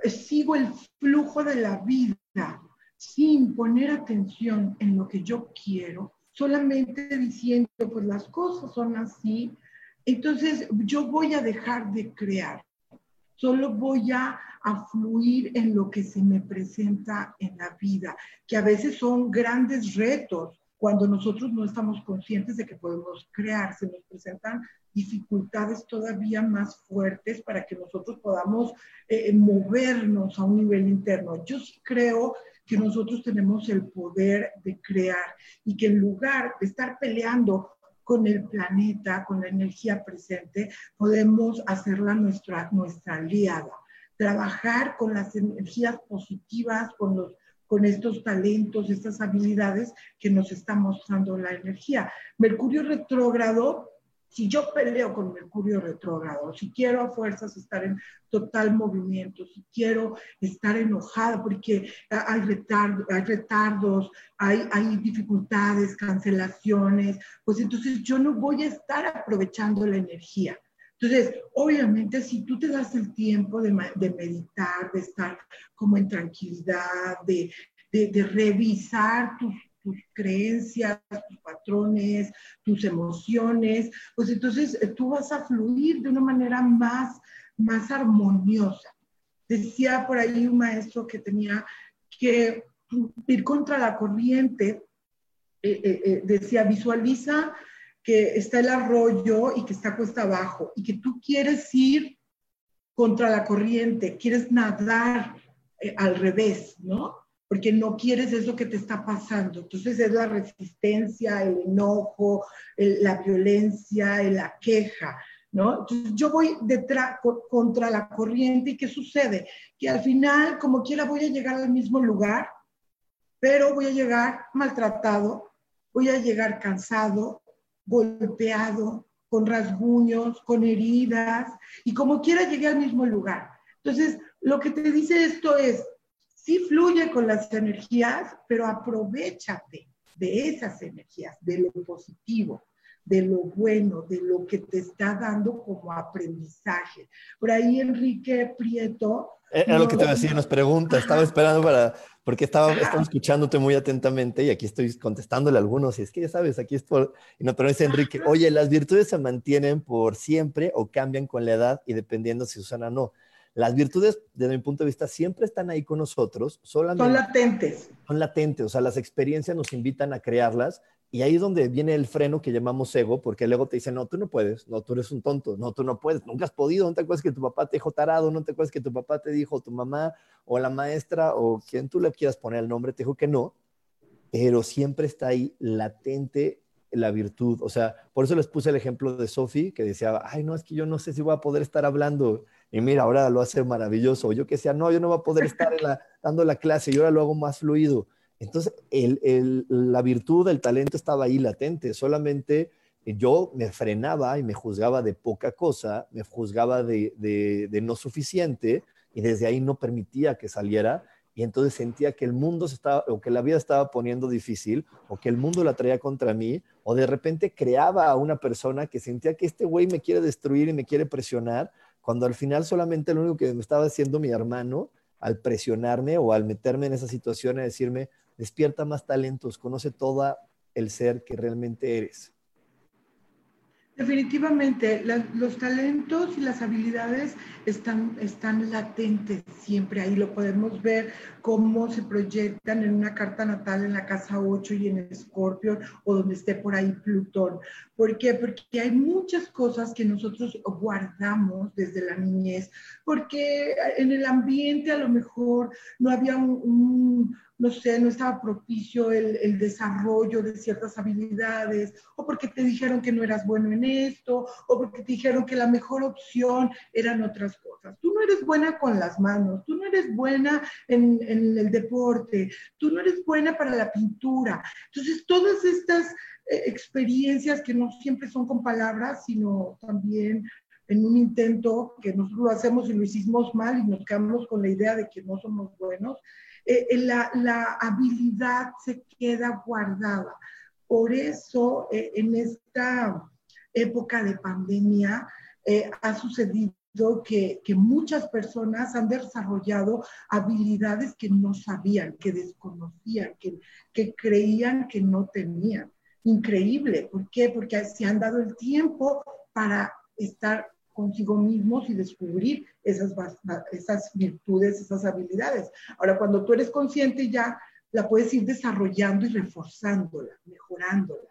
eh, sigo el flujo de la vida sin poner atención en lo que yo quiero, solamente diciendo, pues las cosas son así, entonces yo voy a dejar de crear. Solo voy a a fluir en lo que se me presenta en la vida, que a veces son grandes retos cuando nosotros no estamos conscientes de que podemos crear, se nos presentan dificultades todavía más fuertes para que nosotros podamos eh, movernos a un nivel interno. Yo sí creo que nosotros tenemos el poder de crear y que en lugar de estar peleando con el planeta, con la energía presente, podemos hacerla nuestra, nuestra aliada trabajar con las energías positivas, con, los, con estos talentos, estas habilidades que nos está mostrando la energía. Mercurio retrógrado, si yo peleo con Mercurio retrógrado, si quiero a fuerzas estar en total movimiento, si quiero estar enojada porque hay, hay retardos, hay, hay dificultades, cancelaciones, pues entonces yo no voy a estar aprovechando la energía. Entonces, obviamente, si tú te das el tiempo de, meditar, de estar como en tranquilidad, de, revisar tus, creencias, tus patrones, tus emociones, pues entonces eh, tú vas a fluir de una manera más, más armoniosa. Decía por ahí un maestro que tenía que ir contra la corriente, eh, eh, decía, visualiza que está el arroyo y que está cuesta abajo y que tú quieres ir contra la corriente, quieres nadar al revés, ¿no? Porque no quieres eso que te está pasando. Entonces es la resistencia, el enojo, la violencia, la queja, ¿no? Entonces yo voy detrás, contra la corriente y ¿qué sucede? Que al final, como quiera, voy a llegar al mismo lugar, pero voy a llegar maltratado, voy a llegar cansado, golpeado, con rasguños, con heridas, y como quiera llegué al mismo lugar. Entonces, lo que te dice esto es, sí fluye con las energías, pero aprovechate de esas energías, de lo positivo, de lo bueno, de lo que te está dando como aprendizaje. Por ahí Enrique Prieto era lo que te decía, nos pregunta, estaba esperando para, porque estaba, estaba escuchándote muy atentamente y aquí estoy contestándole a algunos, y es que ya sabes, aquí es por, y no, pero dice Enrique, oye, ¿las virtudes se mantienen por siempre o cambian con la edad y dependiendo si usan o no? Las virtudes, desde mi punto de vista, siempre están ahí con nosotros, solamente... Son latentes. Son latentes, o sea, las experiencias nos invitan a crearlas y ahí es donde viene el freno que llamamos ego, porque el ego te dice, no, tú no puedes, no, tú eres un tonto, no, tú no puedes, nunca has podido, no te acuerdas que tu papá te dijo tarado, no te acuerdas que tu papá te dijo, tu mamá o la maestra o quien tú le quieras poner el nombre, te dijo que no. pero siempre está ahí latente la virtud. O sea, por eso les puse el ejemplo de Sophie, que decía, ay, no, es que yo no sé si voy a poder estar hablando. Y mira, ahora lo hace maravilloso. Yo que decía, no, yo no voy a poder estar *laughs* dando la clase y ahora lo hago más fluido. Entonces, la virtud, el talento estaba ahí latente. Solamente yo me frenaba y me juzgaba de poca cosa, me juzgaba de, de no suficiente y desde ahí no permitía que saliera y entonces sentía que el mundo se estaba, o que la vida estaba poniendo difícil, o que el mundo la traía contra mí, o de repente creaba a una persona que sentía que este güey me quiere destruir y me quiere presionar, cuando al final solamente lo único que me estaba haciendo mi hermano al presionarme o al meterme en esa situación, a decirme, despierta más talentos, conoce todo el ser que realmente eres. Definitivamente, los talentos y las habilidades están, están latentes siempre ahí. Lo podemos ver cómo se proyectan en una carta natal en la casa 8 y en Escorpio o donde esté por ahí Plutón. ¿Por qué? Porque hay muchas cosas que nosotros guardamos desde la niñez, porque en el ambiente a lo mejor no había un no sé, no estaba propicio el, desarrollo de ciertas habilidades, o porque te dijeron que no eras bueno en esto, o porque te dijeron que la mejor opción eran otras cosas. Tú no eres buena con las manos, tú no eres buena en, en el deporte, tú no eres buena para la pintura. Entonces, todas estas eh, experiencias que no siempre son con palabras, sino también en un intento que nosotros lo hacemos y lo hicimos mal y nos quedamos con la idea de que no somos buenos, eh, eh, la, habilidad se queda guardada. Por eso, eh, en esta época de pandemia, ha sucedido que, muchas personas han desarrollado habilidades que no sabían, que desconocían, que, que creían que no tenían. Increíble. ¿Por qué? Porque se han dado el tiempo para estar consigo mismos y descubrir esas, esas virtudes, esas habilidades. Ahora, cuando tú eres consciente ya la puedes ir desarrollando y reforzándola, mejorándola.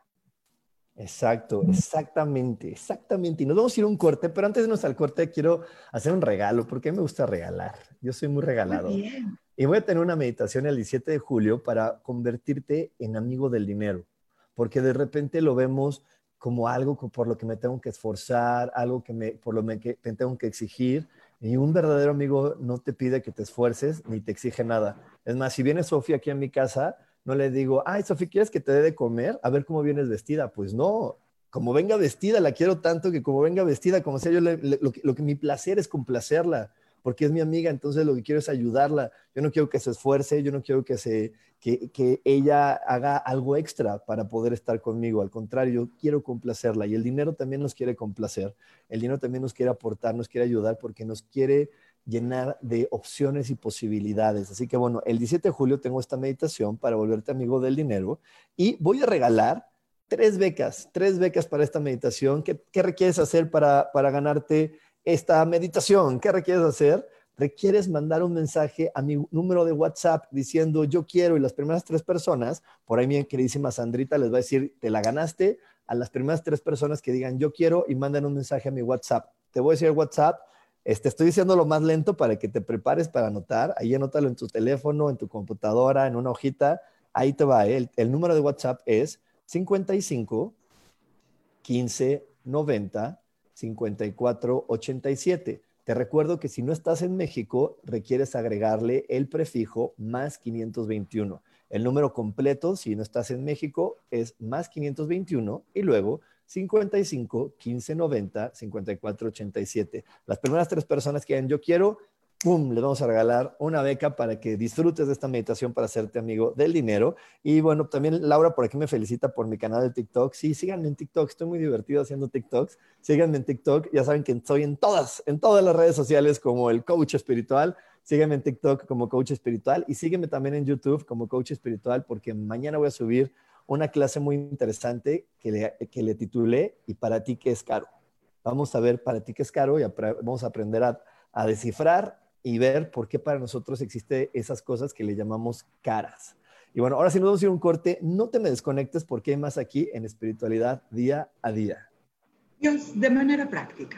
Exacto, exactamente, exactamente. Y nos vamos a ir a un corte, pero antes de irnos al corte quiero hacer un regalo, porque a mí me gusta regalar. Yo soy muy regalado. Y voy a tener una meditación el 17 de julio para convertirte en amigo del dinero, porque de repente lo vemos como algo por lo que me tengo que esforzar, algo que me, por lo que me tengo que exigir. Y un verdadero amigo no te pide que te esfuerces ni te exige nada. Es más, si viene Sofía aquí a mi casa, no le digo, ay, Sofía, ¿quieres que te dé de comer? A ver cómo vienes vestida. Pues no, como venga vestida, la quiero tanto que como venga vestida, como sea yo, lo, que, lo que mi placer es complacerla porque es mi amiga, entonces lo que quiero es ayudarla. Yo no quiero que se esfuerce, yo no quiero que, se, que, que ella haga algo extra para poder estar conmigo. Al contrario, yo quiero complacerla y el dinero también nos quiere complacer. El dinero también nos quiere aportar, nos quiere ayudar porque nos quiere llenar de opciones y posibilidades. Así que bueno, el 17 de julio tengo esta meditación para volverte amigo del dinero y voy a regalar tres becas, tres becas para esta meditación. ¿Qué, qué requieres hacer para, para ganarte esta meditación. ¿Qué requieres hacer? Requieres mandar un mensaje a mi número de WhatsApp diciendo yo quiero y las primeras tres personas, por ahí mi queridísima Sandrita les va a decir, te la ganaste a las primeras tres personas que digan yo quiero y mandan un mensaje a mi WhatsApp. Te voy a decir WhatsApp, este, estoy diciendo lo más lento para que te prepares para anotar. Ahí anótalo en tu teléfono, en tu computadora, en una hojita. Ahí te va. ¿eh? El, el número de WhatsApp es 55 15 90 5487. Te recuerdo que si no estás en México, requieres agregarle el prefijo más 521. El número completo, si no estás en México, es más 521 y luego 55 15 90 54 87. Las primeras tres personas que digan yo quiero, ¡pum!, le vamos a regalar una beca para que disfrutes de esta meditación para hacerte amigo del dinero. Y bueno, también Laura por aquí me felicita por mi canal de TikTok. Sí, síganme en TikTok, estoy muy divertido haciendo TikToks. Síganme en TikTok, ya saben que estoy en todas, en todas las redes sociales como el coach espiritual. Sígueme en TikTok como coach espiritual y sígueme también en YouTube como coach espiritual porque mañana voy a subir una clase muy interesante que le, que le titulé ¿Y para ti qué es caro? Vamos a ver para ti qué es caro y vamos a aprender a, a descifrar y ver por qué para nosotros existe esas cosas que le llamamos caras. Y bueno, ahora sí nos vamos a ir un corte. No te me desconectes porque hay más aquí en espiritualidad día a día. Dios, de manera práctica.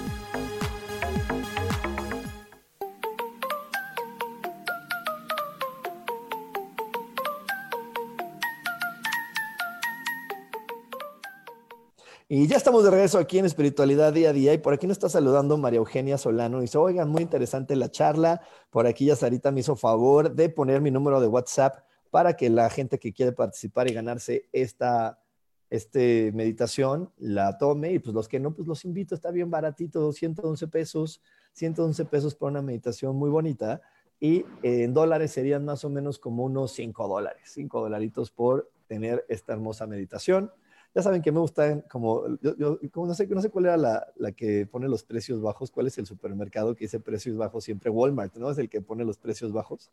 Y ya estamos de regreso aquí en Espiritualidad Día a Día y por aquí nos está saludando María Eugenia Solano. Y dice, oigan, muy interesante la charla. Por aquí ya Sarita me hizo favor de poner mi número de WhatsApp para que la gente que quiere participar y ganarse esta este meditación la tome y pues los que no, pues los invito, está bien baratito, 111 pesos, 111 pesos por una meditación muy bonita y en dólares serían más o menos como unos 5 dólares, 5 dolaritos por tener esta hermosa meditación. Ya saben que me gustan como, yo, como no, sé, no sé cuál era la, la, que pone los precios bajos, cuál es el supermercado que dice precios bajos siempre, Walmart, ¿no? Es el que pone los precios bajos.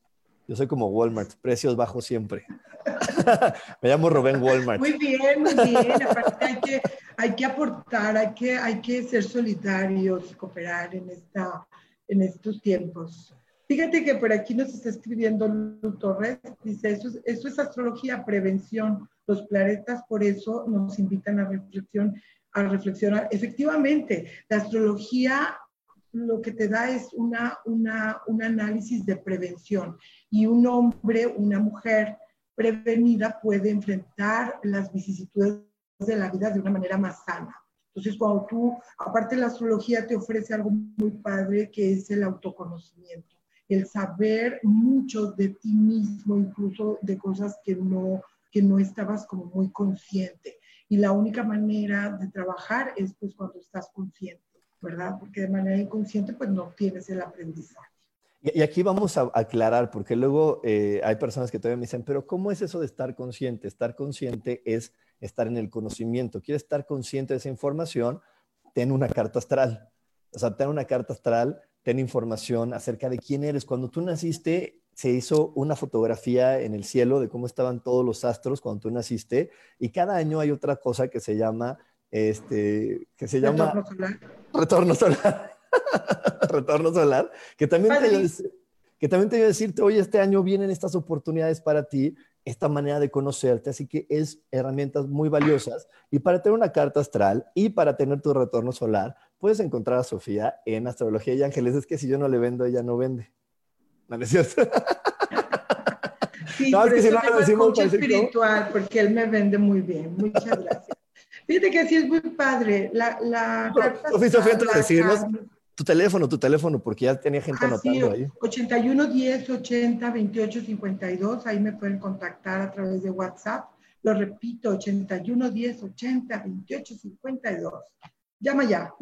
Yo soy como Walmart, precios bajos siempre. *laughs* me llamo Rubén Walmart. Muy bien, muy bien. Aparte hay que, hay que aportar, hay que, hay que ser solidarios, cooperar en, esta, en estos tiempos. Fíjate que por aquí nos está escribiendo Lu Torres, dice, eso es, eso es astrología, prevención los planetas por eso nos invitan a reflexión, a reflexionar. Efectivamente, la astrología lo que te da es una, una, un análisis de prevención y un hombre, una mujer prevenida puede enfrentar las vicisitudes de la vida de una manera más sana. Entonces, cuando tú, aparte la astrología te ofrece algo muy padre que es el autoconocimiento, el saber mucho de ti mismo, incluso de cosas que no que no estabas como muy consciente. Y la única manera de trabajar es pues cuando estás consciente, ¿verdad? Porque de manera inconsciente pues no tienes el aprendizaje. Y aquí vamos a aclarar, porque luego eh, hay personas que todavía me dicen, pero ¿cómo es eso de estar consciente? Estar consciente es estar en el conocimiento. ¿Quieres estar consciente de esa información? Ten una carta astral. O sea, ten una carta astral, ten información acerca de quién eres. Cuando tú naciste, se hizo una fotografía en el cielo de cómo estaban todos los astros cuando tú naciste y cada año hay otra cosa que se llama este que se llama retorno solar. retorno solar, *laughs* retorno solar que también te, que también te voy a decirte oye este año vienen estas oportunidades para ti esta manera de conocerte así que es herramientas muy valiosas. Y para tener una carta astral y para tener tu retorno solar puedes encontrar a Sofía en astrología y ángeles. Es que si yo no le vendo ella no vende ¿No es cierto? *laughs* Sí, no, es que si no le decimos espiritual, porque él me vende muy bien. Muchas *laughs* gracias. Fíjate que sí es muy padre. La, la decirnos tu teléfono, tu teléfono, porque ya tenía gente ah, anotando ahí. 81 10 80 28 52. Ahí me pueden contactar a través de WhatsApp. Lo repito, 81 10 80 28 52 llama ya.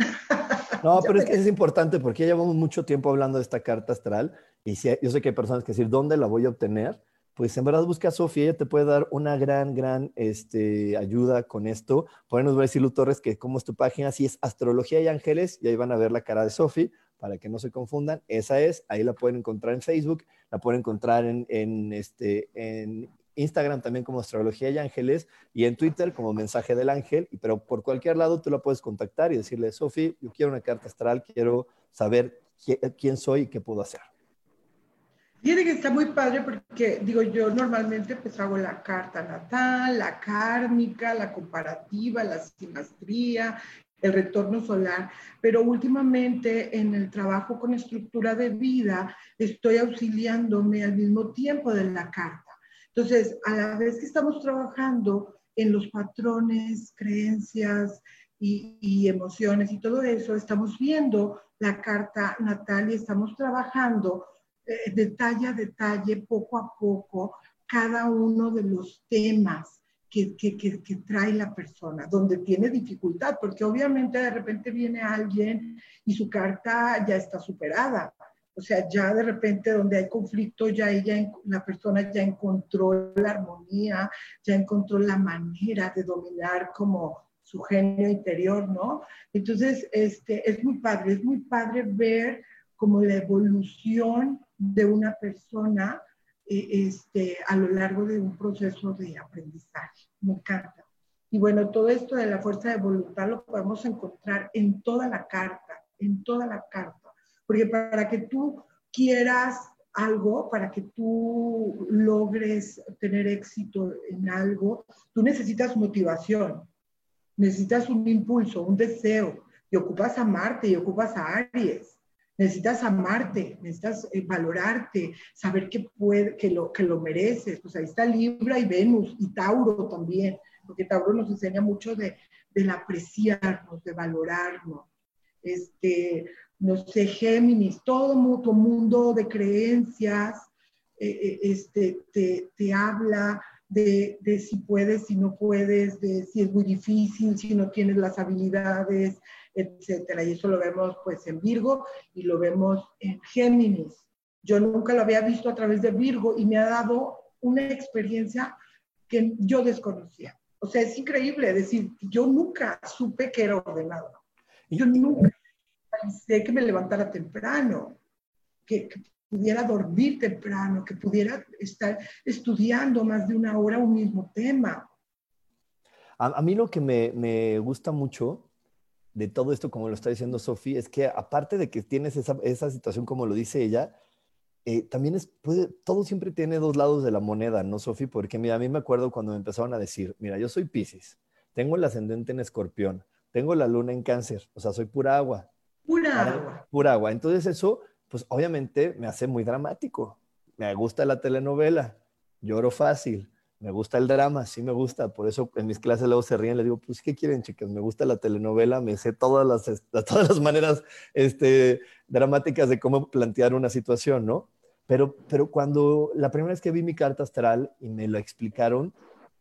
No, *laughs* pero es que es importante porque ya llevamos mucho tiempo hablando de esta carta astral y si, yo sé que hay personas que decir, ¿dónde la voy a obtener? Pues en verdad busca a Sofía, ella te puede dar una gran, gran este, ayuda con esto. Por ahí nos va a decir Lu Torres que cómo es tu página, si es Astrología y Ángeles, y ahí van a ver la cara de Sofía, para que no se confundan. Esa es, ahí la pueden encontrar en Facebook, la pueden encontrar en, en, este, en Instagram también como Astrología y Ángeles y en Twitter como Mensaje del Ángel, pero por cualquier lado tú la puedes contactar y decirle, Sofi, yo quiero una carta astral, quiero saber quién soy y qué puedo hacer. Tiene que está muy padre porque, digo, yo normalmente pues hago la carta natal, la kármica, la comparativa, la simetría, el retorno solar, pero últimamente en el trabajo con estructura de vida estoy auxiliándome al mismo tiempo de la carta. Entonces, a la vez que estamos trabajando en los patrones, creencias y, y emociones y todo eso, estamos viendo la carta natal y estamos trabajando eh, detalle a detalle, poco a poco, cada uno de los temas que, que, que, que, trae la persona, donde tiene dificultad, porque obviamente de repente viene alguien y su carta ya está superada. O sea, ya de repente donde hay conflicto, ya ella, la persona ya encontró la armonía, ya encontró la manera de dominar como su genio interior, ¿no? Entonces, este, es muy padre, es muy padre ver como la evolución de una persona eh, este, a lo largo de un proceso de aprendizaje. Me encanta. Y bueno, todo esto de la fuerza de voluntad lo podemos encontrar en toda la carta, en toda la carta. Porque para que tú quieras algo, para que tú logres tener éxito en algo, tú necesitas motivación, necesitas un impulso, un deseo, y ocupas a Marte y ocupas a Aries necesitas amarte, necesitas eh, valorarte, saber que, puede, que, lo, que lo mereces. Pues ahí está Libra y Venus y Tauro también, porque Tauro nos enseña mucho de, del apreciarnos, de valorarnos. Este, no sé, Géminis, todo mundo, mundo de creencias, eh, eh, este, te, te habla de, de, si puedes, si no puedes, de si es muy difícil, si no tienes las habilidades, etcétera. Y eso lo vemos pues en Virgo y lo vemos en Géminis. Yo nunca lo había visto a través de Virgo y me ha dado una experiencia que yo desconocía. O sea, es increíble decir, yo nunca supe que era ordenado. Yo nunca pensé que me levantara temprano, que, pudiera dormir temprano, que pudiera estar estudiando más de una hora un mismo tema. A, mí lo que me, me gusta mucho de todo esto, como lo está diciendo Sofía, es que aparte de que tienes esa, esa situación como lo dice ella, eh, también es, puede, todo siempre tiene dos lados de la moneda, ¿no, Sofía? Porque mira, a mí me acuerdo cuando me empezaron a decir, mira, yo soy Pisces, tengo el ascendente en escorpión, tengo la luna en cáncer, o sea, soy pura agua. Pura agua. Pura agua. Entonces eso, pues obviamente me hace muy dramático. Me gusta la telenovela, lloro fácil, me gusta el drama, sí me gusta, por eso en mis clases luego se ríen, les digo, pues, ¿qué quieren, chicas? Me gusta la telenovela, me sé todas las, *laughs* todas las maneras este, dramáticas de cómo plantear una situación, ¿no? Pero, pero cuando la primera vez que vi mi carta astral y me lo explicaron,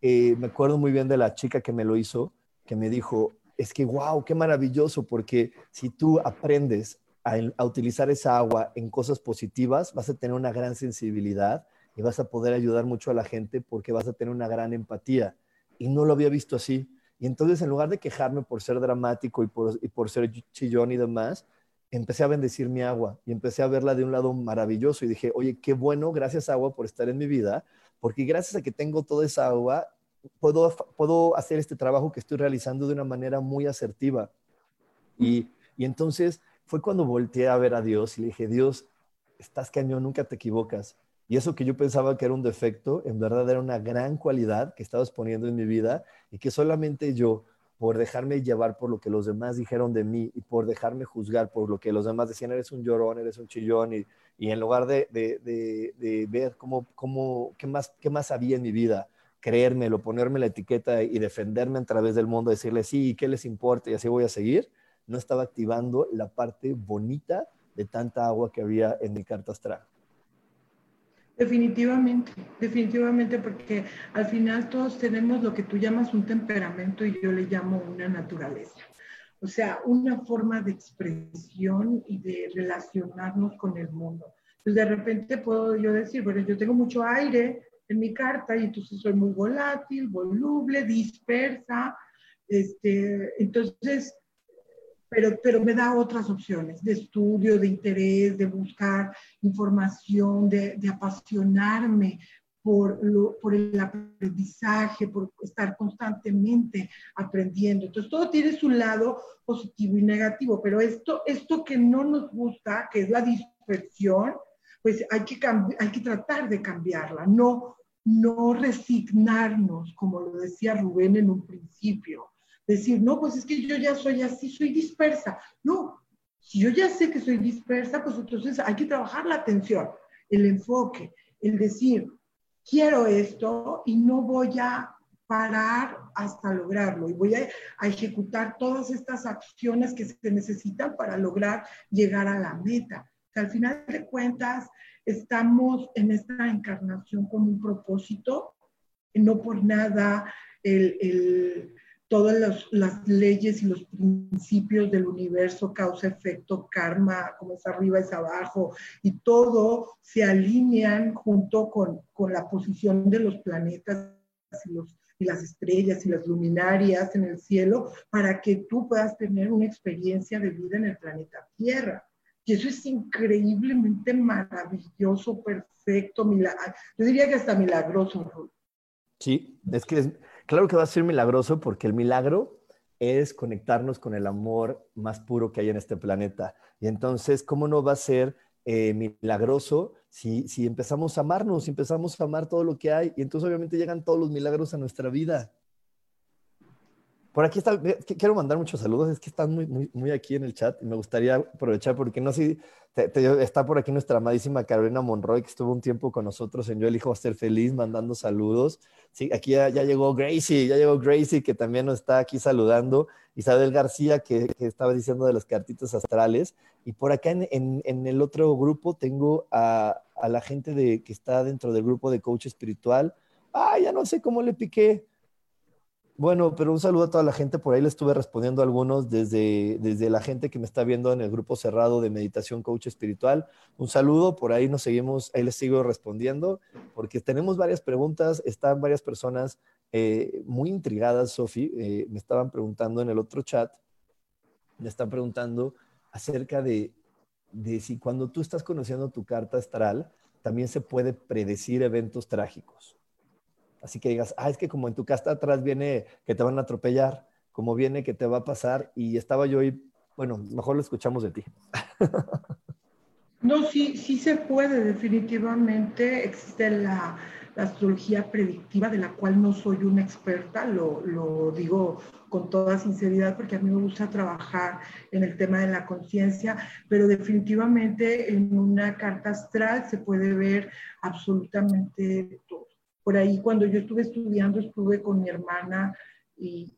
eh, me acuerdo muy bien de la chica que me lo hizo, que me dijo, es que, wow, qué maravilloso, porque si tú aprendes a utilizar esa agua en cosas positivas, vas a tener una gran sensibilidad y vas a poder ayudar mucho a la gente porque vas a tener una gran empatía. Y no lo había visto así. Y entonces, en lugar de quejarme por ser dramático y por, y por ser chillón y demás, empecé a bendecir mi agua y empecé a verla de un lado maravilloso y dije, oye, qué bueno, gracias agua por estar en mi vida, porque gracias a que tengo toda esa agua, puedo, puedo hacer este trabajo que estoy realizando de una manera muy asertiva. Y, y entonces fue cuando volteé a ver a Dios y le dije, Dios, estás cañón, nunca te equivocas. Y eso que yo pensaba que era un defecto, en verdad era una gran cualidad que estabas poniendo en mi vida y que solamente yo, por dejarme llevar por lo que los demás dijeron de mí y por dejarme juzgar por lo que los demás decían, eres un llorón, eres un chillón, y, y en lugar de, de, de, ver cómo, cómo, qué, más, qué más había en mi vida, creérmelo, ponerme la etiqueta y defenderme a través del mundo, decirle sí, ¿qué les importa? Y así voy a seguir, no estaba activando la parte bonita de tanta agua que había en mi carta astral. Definitivamente, definitivamente, porque al final todos tenemos lo que tú llamas un temperamento y yo le llamo una naturaleza. O sea, una forma de expresión y de relacionarnos con el mundo. Pues de repente puedo yo decir, bueno, yo tengo mucho aire en mi carta y entonces soy muy volátil, voluble, dispersa. Este, entonces, pero, pero me da otras opciones de estudio, de interés, de buscar información, de, de apasionarme por, lo, por el aprendizaje, por estar constantemente aprendiendo. Entonces, todo tiene su lado positivo y negativo, pero esto, esto que no nos gusta, que es la dispersión, pues hay que, hay que tratar de cambiarla, no, no resignarnos, como lo decía Rubén en un principio. Decir, no, pues es que yo ya soy así, soy dispersa. No, si yo ya sé que soy dispersa, pues entonces hay que trabajar la atención, el enfoque, el decir, quiero esto y no voy a parar hasta lograrlo y voy a, ejecutar todas estas acciones que se necesitan para lograr llegar a la meta. al final de cuentas, estamos en esta encarnación con un propósito, no por nada el todas las leyes y los principios del universo, causa, efecto, karma, como es arriba es abajo, y todo se alinean junto con, con la posición de los planetas y las estrellas y las luminarias en el cielo para que tú puedas tener una experiencia de vida en el planeta Tierra. Y eso es increíblemente maravilloso, perfecto, yo diría que hasta milagroso. Sí, es que es, Claro que va a ser milagroso porque el milagro es conectarnos con el amor más puro que hay en este planeta. Y entonces, ¿cómo no va a ser eh, milagroso si, si empezamos a amarnos, si empezamos a amar todo lo que hay? Y entonces obviamente llegan todos los milagros a nuestra vida. Por aquí está, quiero mandar muchos saludos, es que están muy, muy, aquí en el chat y me gustaría aprovechar porque no sé, está por aquí nuestra amadísima Carolina Monroy que estuvo un tiempo con nosotros en Yo elijo ser feliz mandando saludos. Sí, aquí ya, llegó Gracie, ya llegó Gracie que también nos está aquí saludando. Isabel García que, estaba diciendo de las cartitas astrales. Y por acá en, en, el otro grupo tengo a, a la gente de, que está dentro del grupo de coach espiritual. Ah, ya no sé cómo le piqué bueno, pero un saludo a toda la gente. Por ahí le estuve respondiendo a algunos desde, desde la gente que me está viendo en el grupo cerrado de Meditación Coach Espiritual. Un saludo, por ahí nos seguimos, ahí les sigo respondiendo, porque tenemos varias preguntas, están varias personas eh, muy intrigadas, Sofi. Eh, me estaban preguntando en el otro chat, me están preguntando acerca de, de si cuando tú estás conociendo tu carta astral, también se puede predecir eventos trágicos. Así que digas, ah, es que como en tu casa atrás viene que te van a atropellar, como viene que te va a pasar, y estaba yo ahí, bueno, mejor lo escuchamos de ti. No, sí, sí se puede, definitivamente. Existe la, astrología predictiva, de la cual no soy una experta, lo, digo con toda sinceridad, porque a mí me gusta trabajar en el tema de la conciencia, pero definitivamente en una carta astral se puede ver absolutamente todo. Por ahí cuando yo estuve estudiando, estuve con mi hermana y,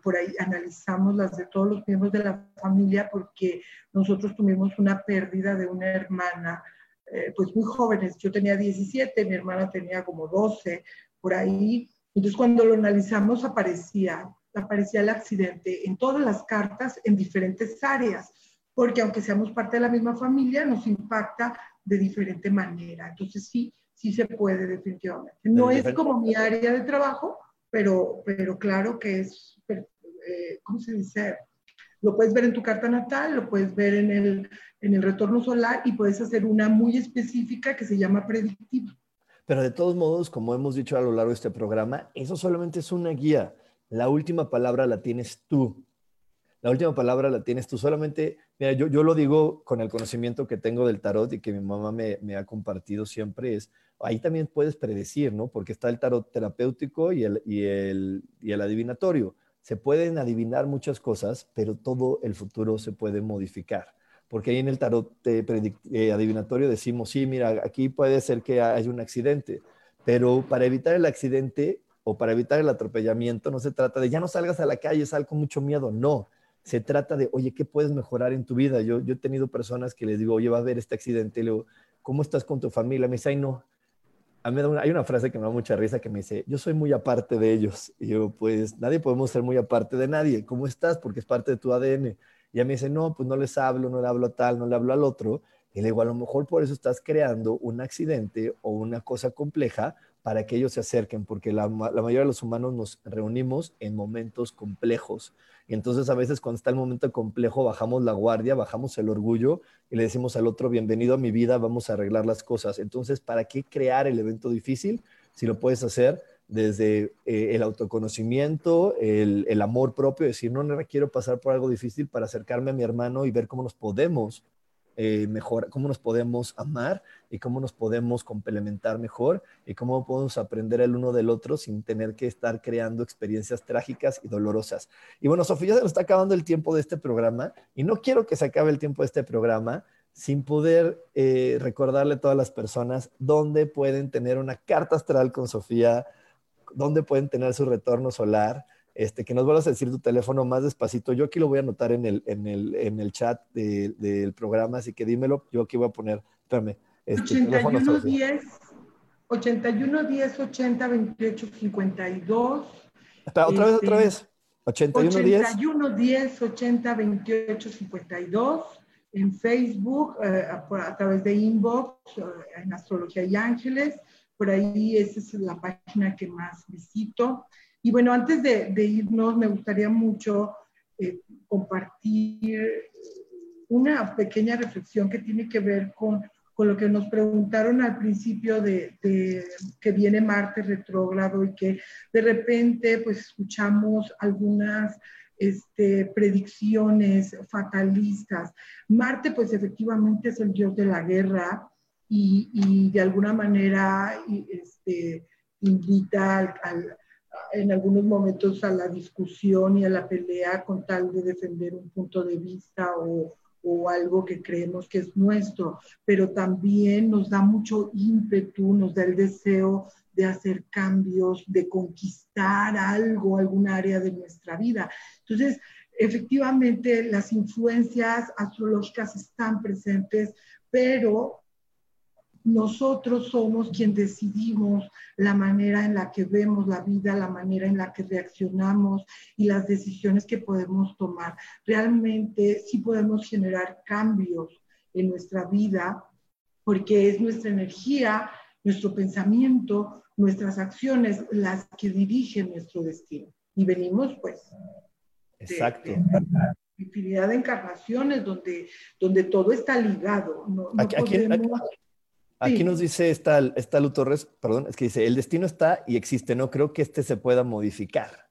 por ahí analizamos las de todos los miembros de la familia porque nosotros tuvimos una pérdida de una hermana, eh, pues muy jóvenes. Yo tenía 17, mi hermana tenía como 12, por ahí. Entonces cuando lo analizamos aparecía, aparecía el accidente en todas las cartas en diferentes áreas, porque aunque seamos parte de la misma familia, nos impacta de diferente manera. Entonces sí, sí se puede definitivamente. No es como mi área de trabajo, pero, pero claro que es, eh, ¿cómo se dice? Lo puedes ver en tu carta natal, lo puedes ver en el, en el retorno solar y puedes hacer una muy específica que se llama predictiva. Pero de todos modos, como hemos dicho a lo largo de este programa, eso solamente es una guía. La última palabra la tienes tú. La última palabra la tienes tú. Solamente, mira, yo, yo lo digo con el conocimiento que tengo del tarot y que mi mamá me, me ha compartido siempre, es ahí también puedes predecir, ¿no? Porque está el tarot terapéutico y el, y el, y el adivinatorio. Se pueden adivinar muchas cosas, pero todo el futuro se puede modificar. Porque ahí en el tarot eh, adivinatorio decimos, sí, mira, aquí puede ser que haya un accidente, pero para evitar el accidente o para evitar el atropellamiento no se trata de ya no salgas a la calle, sal con mucho miedo, no. Se trata de, oye, ¿qué puedes mejorar en tu vida? Yo, he tenido personas que les digo, oye, va a haber este accidente, y le ¿cómo estás con tu familia? Me dice, ay, no, hay una frase que me da mucha risa que me dice, yo soy muy aparte de ellos. Y yo, pues nadie podemos ser muy aparte de nadie. ¿Cómo estás? Porque es parte de tu ADN. Y a mí dice, no, pues no les hablo, no le hablo a tal, no le hablo al otro. Y le digo, a lo mejor por eso estás creando un accidente o una cosa compleja, para que ellos se acerquen, porque la, mayoría de los humanos nos reunimos en momentos complejos. Y entonces a veces cuando está el momento complejo bajamos la guardia, bajamos el orgullo y le decimos al otro, bienvenido a mi vida, vamos a arreglar las cosas. Entonces, ¿para qué crear el evento difícil si lo puedes hacer desde eh, el autoconocimiento, el, amor propio, decir, no, no quiero pasar por algo difícil para acercarme a mi hermano y ver cómo nos podemos eh, mejor, cómo nos podemos amar y cómo nos podemos complementar mejor y cómo podemos aprender el uno del otro sin tener que estar creando experiencias trágicas y dolorosas. Y bueno, Sofía, se nos está acabando el tiempo de este programa y no quiero que se acabe el tiempo de este programa sin poder eh, recordarle a todas las personas dónde pueden tener una carta astral con Sofía, dónde pueden tener su retorno solar, este, que nos vuelvas a decir tu teléfono más despacito. Yo aquí lo voy a anotar en el, en el, en el chat del programa, así que dímelo. Yo aquí voy a poner, espérame. Este, 81 10, 81 10 80 28 52. Espera, otra vez, otra vez. 81 10. 81 10 80 28 52 en Facebook, eh, a, a, través de inbox, eh, en Astrología y Ángeles. Por ahí esa es la página que más visito. Y bueno, antes de, irnos, me gustaría mucho eh, compartir una pequeña reflexión que tiene que ver con, con lo que nos preguntaron al principio de, que viene Marte retrógrado y que de repente pues escuchamos algunas este, predicciones fatalistas. Marte pues efectivamente es el dios de la guerra y, y de alguna manera este, invita al en algunos momentos a la discusión y a la pelea con tal de defender un punto de vista o, o algo que creemos que es nuestro, pero también nos da mucho ímpetu, nos da el deseo de hacer cambios, de conquistar algo, algún área de nuestra vida. Entonces, efectivamente, las influencias astrológicas están presentes, pero nosotros somos quien decidimos la manera en la que vemos la vida, la manera en la que reaccionamos y las decisiones que podemos tomar. Realmente sí podemos generar cambios en nuestra vida porque es nuestra energía, nuestro pensamiento, nuestras acciones las que dirigen nuestro destino. Y venimos pues... Exacto. infinidad de encarnaciones donde, donde todo está ligado. No, podemos... Aquí nos dice esta, esta Lu Torres, perdón, es que dice, el destino está y existe, no creo que este se pueda modificar.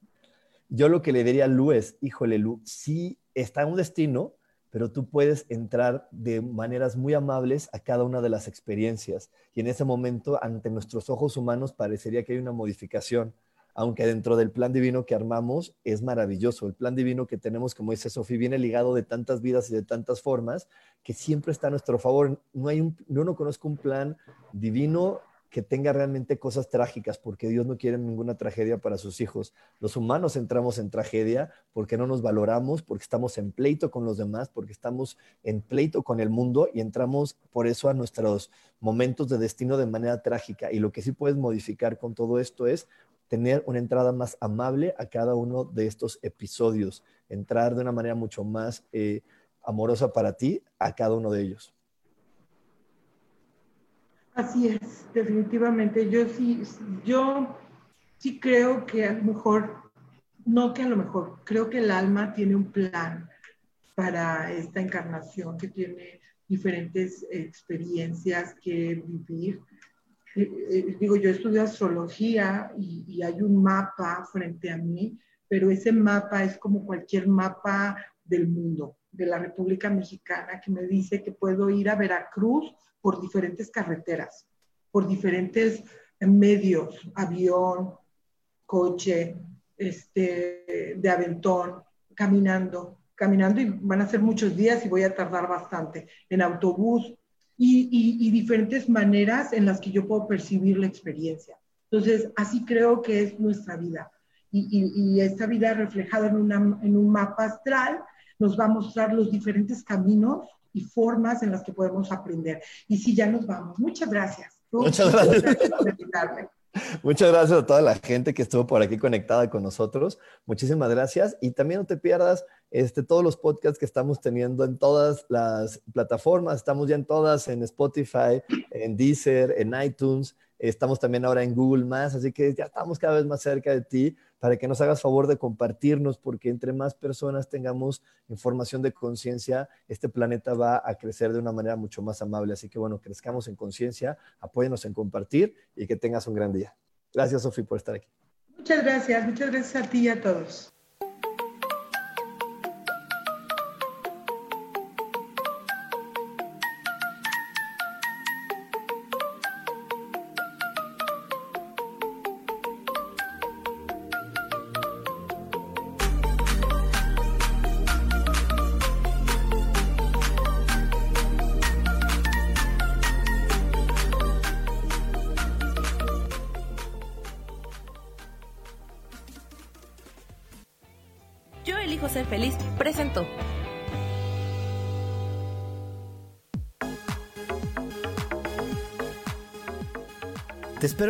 Yo lo que le diría a Lu es, híjole Lu, sí está un destino, pero tú puedes entrar de maneras muy amables a cada una de las experiencias. Y en ese momento, ante nuestros ojos humanos, parecería que hay una modificación aunque dentro del plan divino que armamos es maravilloso. El plan divino que tenemos, como dice Sofía, viene ligado de tantas vidas y de tantas formas que siempre está a nuestro favor. No hay un, no conozco un plan divino que tenga realmente cosas trágicas, porque Dios no quiere ninguna tragedia para sus hijos. Los humanos entramos en tragedia porque no nos valoramos, porque estamos en pleito con los demás, porque estamos en pleito con el mundo y entramos por eso a nuestros momentos de destino de manera trágica. Y lo que sí puedes modificar con todo esto es tener una entrada más amable a cada uno de estos episodios, entrar de una manera mucho más eh, amorosa para ti a cada uno de ellos. Así es, definitivamente. Yo sí, yo sí creo que a lo mejor, no que a lo mejor, creo que el alma tiene un plan para esta encarnación, que tiene diferentes experiencias que vivir eh, eh, digo, yo estudio astrología y, hay un mapa frente a mí, pero ese mapa es como cualquier mapa del mundo, de la República Mexicana, que me dice que puedo ir a Veracruz por diferentes carreteras, por diferentes medios, avión, coche, este, de aventón, caminando, caminando y van a ser muchos días y voy a tardar bastante, en autobús, y, diferentes maneras en las que yo puedo percibir la experiencia. Entonces, así creo que es nuestra vida. Y, esta vida reflejada en, una, en un mapa astral nos va a mostrar los diferentes caminos y formas en las que podemos aprender. Y sí, ya nos vamos. Muchas gracias. Muchas gracias. Muchas gracias a toda la gente que estuvo por aquí conectada con nosotros. Muchísimas gracias. Y también no te pierdas este, todos los podcasts que estamos teniendo en todas las plataformas. Estamos ya en todas, en Spotify, en Deezer, en iTunes. Estamos también ahora en Google Más, así que ya estamos cada vez más cerca de ti para que nos hagas favor de compartirnos, porque entre más personas tengamos información de conciencia, este planeta va a crecer de una manera mucho más amable. Así que bueno, crezcamos en conciencia, apóyenos en compartir y que tengas un gran día. Gracias, Sofi, por estar aquí. Muchas gracias, muchas gracias a ti y a todos.